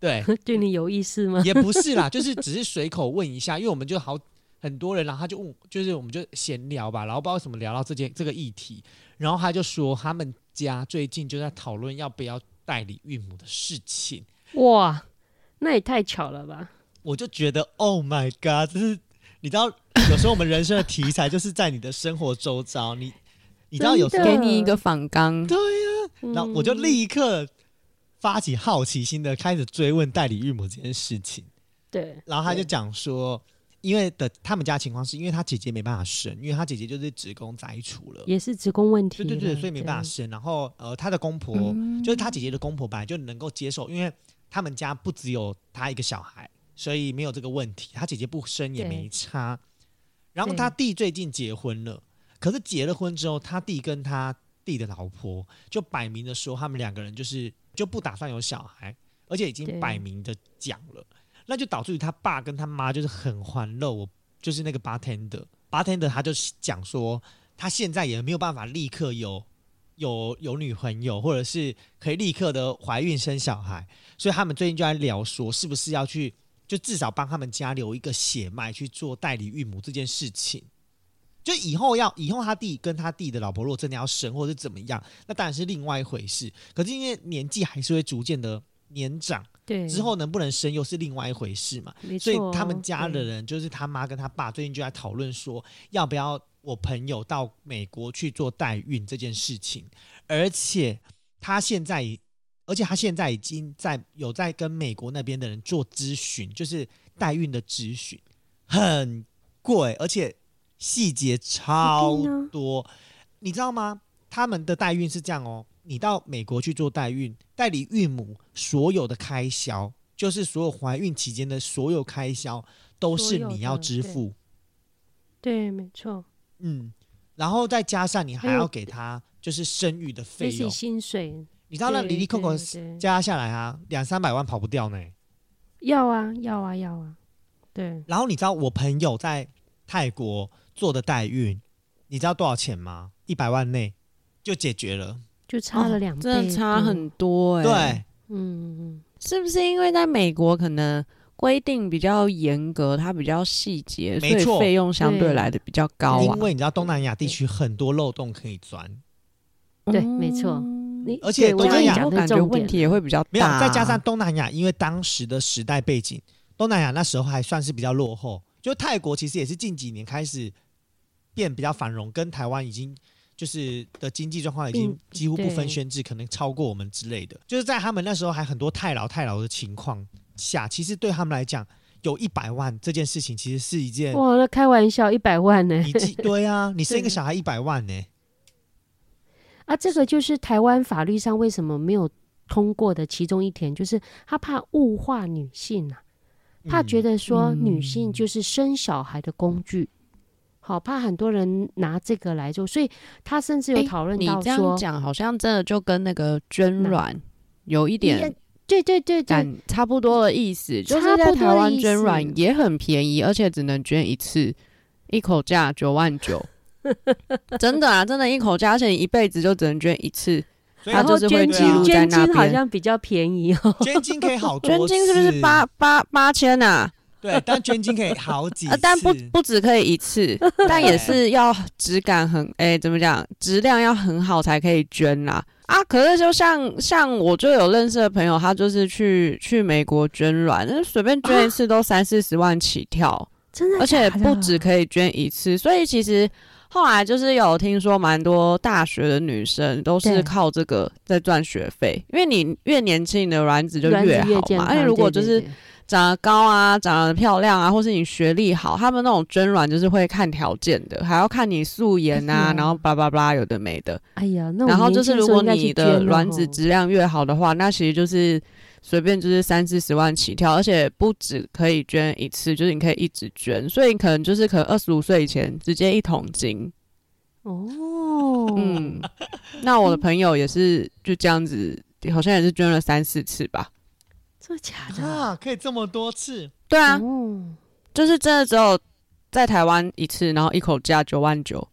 对，对你有意思吗？也不是啦，就是 只是随口问一下，因为我们就好很多人，然后他就问，就是我们就闲聊吧，然后不知道怎么聊到这件这个议题，然后他就说他们家最近就在讨论要不要代理孕母的事情。哇，那也太巧了吧！我就觉得，Oh my God，就是你知道，有时候我们人生的题材就是在你的生活周遭，你你知道有时候给你一个反纲，对呀，然后我就立刻。发起好奇心的开始追问代理孕母这件事情，对，然后他就讲说，因为的他们家情况是因为他姐姐没办法生，因为他姐姐就是子宫摘除了，也是子宫问题，对对对，所以没办法生。然后呃，他的公婆就是他姐姐的公婆，本来就能够接受，因为他们家不只有他一个小孩，所以没有这个问题。他姐姐不生也没差。然后他弟最近结婚了，可是结了婚之后，他弟跟他弟的老婆就摆明的说，他们两个人就是。就不打算有小孩，而且已经摆明的讲了，那就导致于他爸跟他妈就是很欢乐。我就是那个 bartender，bartender 他就讲说，他现在也没有办法立刻有有有女朋友，或者是可以立刻的怀孕生小孩，所以他们最近就在聊说，是不是要去就至少帮他们家留一个血脉去做代理孕母这件事情。就以后要以后他弟跟他弟的老婆如果真的要生或者怎么样，那当然是另外一回事。可是因为年纪还是会逐渐的年长，对，之后能不能生又是另外一回事嘛。所以他们家的人就是他妈跟他爸最近就在讨论说，要不要我朋友到美国去做代孕这件事情。而且他现在，而且他现在已经在有在跟美国那边的人做咨询，就是代孕的咨询，很贵，而且。细节超多，你知道吗？他们的代孕是这样哦，你到美国去做代孕，代理孕母所有的开销，就是所有怀孕期间的所有开销，都是你要支付。对，没错。嗯，然后再加上你还要给他就是生育的费用、薪水。你知道那离离扣扣加下来啊，两三百万跑不掉呢。要啊，要啊，要啊。对。然后你知道我朋友在泰国。做的代孕，你知道多少钱吗？一百万内就解决了，就差了两倍，真的差很多哎。对，嗯，是不是因为在美国可能规定比较严格，它比较细节，所以费用相对来的比较高啊？因为你知道东南亚地区很多漏洞可以钻，对，没错。而且东南亚感觉问题也会比较大，再加上东南亚，因为当时的时代背景，东南亚那时候还算是比较落后。就泰国其实也是近几年开始变比较繁荣，跟台湾已经就是的经济状况已经几乎不分轩制，可能超过我们之类的。就是在他们那时候还很多太老太老的情况下，其实对他们来讲，有一百万这件事情其实是一件哇，那开玩笑，一百万呢？你对啊，你生一个 小孩一百万呢？啊，这个就是台湾法律上为什么没有通过的其中一点，就是他怕物化女性啊。怕觉得说女性就是生小孩的工具，好怕很多人拿这个来做，所以他甚至有讨论到说，你这样讲好像真的就跟那个捐卵有一点，对对对对，差不多的意思，就是在台湾捐卵也很便宜，而且只能捐一次，一口价九万九，真的啊，真的，一口价，而且一辈子就只能捐一次。然后捐金，捐金好像比较便宜哦。捐金可以好多，捐金是不是八八八千呐？对，但捐金可以好几次，但不不只可以一次，但也是要质感很哎，怎么讲？质量要很好才可以捐啦。啊！可是就像像我就有认识的朋友，他就是去去美国捐卵，那随便捐一次都三四十万起跳，真的，而且不止可以捐一次，所以其实。后来就是有听说，蛮多大学的女生都是靠这个在赚学费，因为你越年轻，你的卵子就越好嘛。而且如果就是长得高啊、长得漂亮啊，或是你学历好，他们那种捐卵就是会看条件的，还要看你素颜啊，然后叭叭叭有的没的。哎呀，那然后就是如果你的卵子质量越好的话，那其实就是。随便就是三四十万起跳，而且不止可以捐一次，就是你可以一直捐，所以你可能就是可能二十五岁以前直接一桶金。哦，嗯，那我的朋友也是就这样子，好像也是捐了三四次吧？真的假的啊？可以这么多次？对啊，就是真的只有在台湾一次，然后一口价九万九，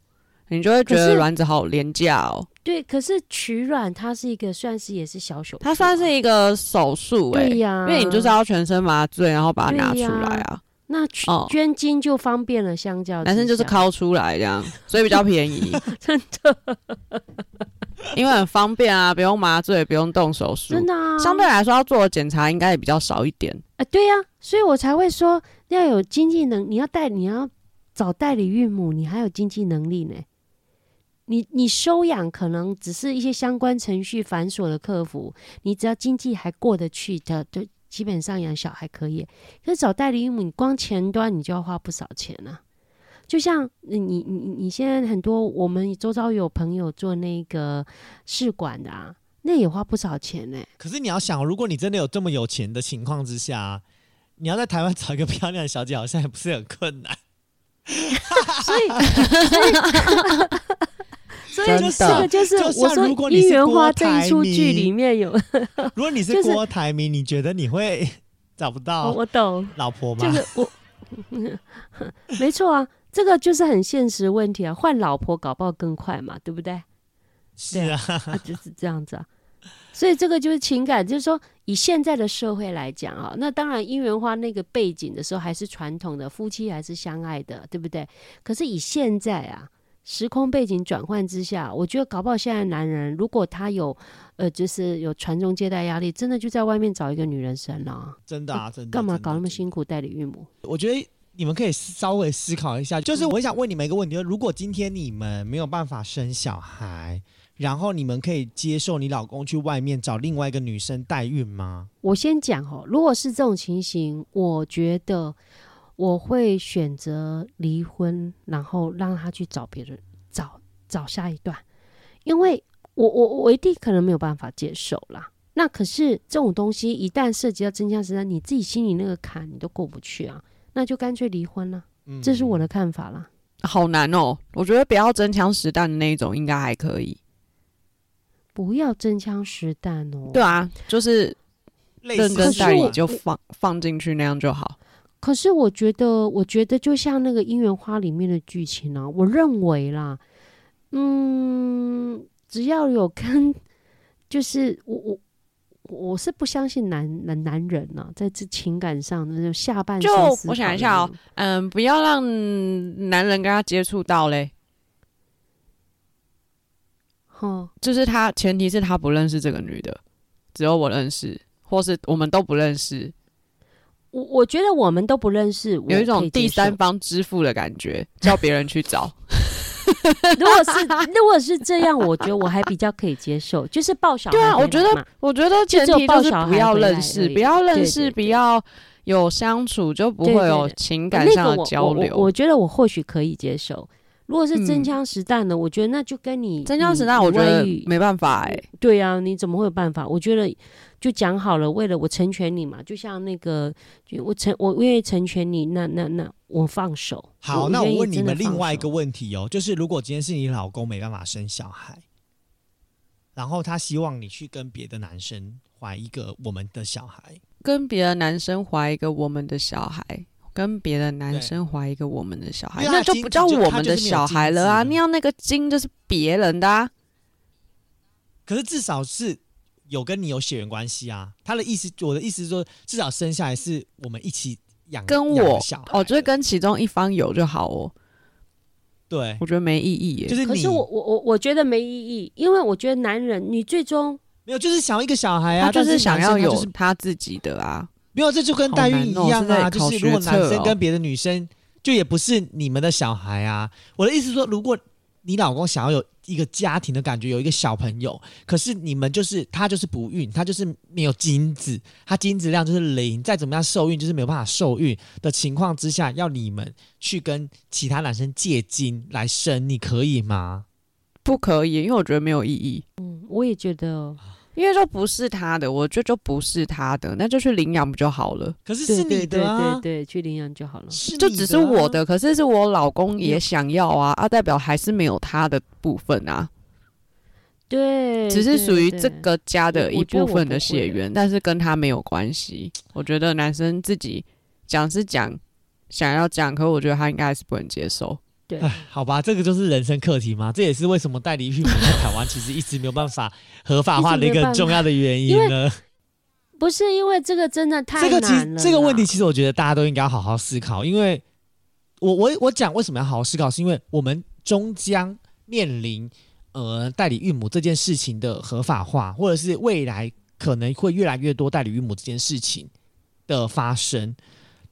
你就会觉得卵子好廉价哦。对，可是取卵它是一个算是也是小手术，它算是一个手术哎，对呀，因为你就是要全身麻醉，然后把它拿出来啊。那捐精就方便了，相较男生就是抠出来这样，所以比较便宜，真的，因为很方便啊，不用麻醉，不用动手术，真的，相对来说要做的检查应该也比较少一点。啊，对呀，所以我才会说要有经济能，你要带，你要找代理孕母，你还有经济能力呢。你你收养可能只是一些相关程序繁琐的客服，你只要经济还过得去的，就基本上养小孩可以。可是找代理母，你光前端你就要花不少钱啊。就像你你你现在很多我们周遭有朋友做那个试管的啊，那也花不少钱呢。可是你要想，如果你真的有这么有钱的情况之下，你要在台湾找一个漂亮的小姐，好像也不是很困难。所以，所以。所以这个就是我说《姻缘花》这一出剧里面有。如果你是郭台铭，你觉得你会找不到？我懂老婆吗？就是我，没错啊，这个就是很现实问题啊。换老婆搞不好更快嘛，对不对？是啊，就是这样子啊。所以这个就是情感，就是说以现在的社会来讲啊，那当然《姻缘花》那个背景的时候还是传统的夫妻还是相爱的，对不对？可是以现在啊。时空背景转换之下，我觉得搞不好现在男人如果他有，呃，就是有传宗接代压力，真的就在外面找一个女人生了。真的啊，真的。干嘛搞那么辛苦代理孕母？我觉得你们可以稍微思考一下，就是我想问你们一个问题：，如果今天你们没有办法生小孩，然后你们可以接受你老公去外面找另外一个女生代孕吗？我先讲哦，如果是这种情形，我觉得。我会选择离婚，然后让他去找别人，找找下一段，因为我我我一定可能没有办法接受啦。那可是这种东西一旦涉及到真枪实弹，你自己心里那个坎你都过不去啊，那就干脆离婚了。这是我的看法啦。好难哦，我觉得不要真枪实弹的那一种应该还可以。不要真枪实弹哦。对啊，就是认真代理就放放进去那样就好。可是我觉得，我觉得就像那个《姻缘花》里面的剧情啊，我认为啦，嗯，只要有跟，就是我我我是不相信男男男人呐，在这情感上那种下半就我想一下哦，嗯，不要让男人跟他接触到嘞，哦，就是他前提是他不认识这个女的，只有我认识，或是我们都不认识。我我觉得我们都不认识，有一种第三方支付的感觉，叫别人去找。如果是如果是这样，我觉得我还比较可以接受，就是抱小孩。对啊，我觉得我觉得前提就是不要认识，不要认识，不要有相处，就不会有情感上的交流。我觉得我或许可以接受。如果是真枪实弹的，我觉得那就跟你真枪实弹，我觉得没办法哎。对呀，你怎么会有办法？我觉得就讲好了，为了我成全你嘛，就像那个，我成我愿意成全你，那那那我放手。好，那我问你们另外一个问题哦，就是如果今天是你老公没办法生小孩，然后他希望你去跟别的男生怀一个我们的小孩，跟别的男生怀一个我们的小孩。跟别的男生怀一个我们的小孩，那就不叫我们的小孩了啊！你要那个精就是别人的啊。可是至少是有跟你有血缘关系啊。他的意思，我的意思是说，至少生下来是我们一起养，跟我小哦，就是跟其中一方有就好哦。对，我觉得没意义耶。就是可是我我我我觉得没意义，因为我觉得男人你最终没有，就是想要一个小孩啊，就是想要有他自己的啊。没有，这就跟代孕一样啊！就是如果男生跟别的女生，就也不是你们的小孩啊。我的意思说，如果你老公想要有一个家庭的感觉，有一个小朋友，可是你们就是他就是不孕，他就是没有精子，他精子量就是零，再怎么样受孕就是没有办法受孕的情况之下，要你们去跟其他男生借精来生，你可以吗？不可以，因为我觉得没有意义。嗯，我也觉得。因为就不是他的，我觉得就不是他的，那就去领养不就好了？可是是你的啊，对对，去领养就好了。是就只是我的，可是是我老公也想要啊，啊，代表还是没有他的部分啊。对，只是属于这个家的一部分的血缘，但是跟他没有关系。我觉得男生自己讲是讲想要讲，可我觉得他应该还是不能接受。对，好吧，这个就是人生课题嘛，这也是为什么代理孕母在台湾其实一直没有办法合法化的一个重要的原因呢？不是因为这个真的太这个其难了。这个问题，其实我觉得大家都应该要好好思考，因为我我我讲为什么要好好思考，是因为我们终将面临呃代理孕母这件事情的合法化，或者是未来可能会越来越多代理孕母这件事情的发生。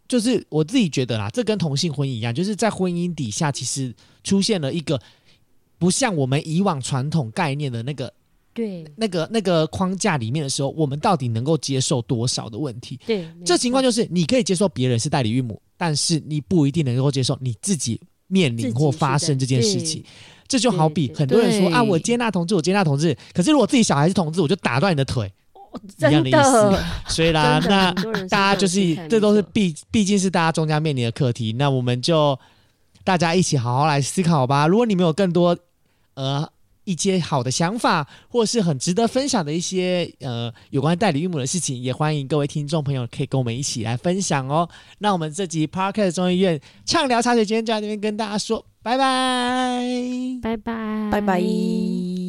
就是我自己觉得啦，这跟同性婚姻一样，就是在婚姻底下，其实出现了一个不像我们以往传统概念的那个对那个那个框架里面的时候，我们到底能够接受多少的问题？对，这情况就就是你可以接受别人是代理孕母，但是你不一定能够接受你自己面临或发生这件事情。这就好比很多人说啊，我接纳同志，我接纳同志，可是如果自己小孩是同志，我就打断你的腿。一样真的意思 所以啦，那大家就是这都是毕毕竟是大家终将面临的课题，那我们就大家一起好好来思考吧。如果你们有更多呃一些好的想法，或是很值得分享的一些呃有关代理孕母的事情，也欢迎各位听众朋友可以跟我们一起来分享哦。那我们这集 Parket 中医院畅聊茶水间就在这边跟大家说拜拜。拜拜拜拜。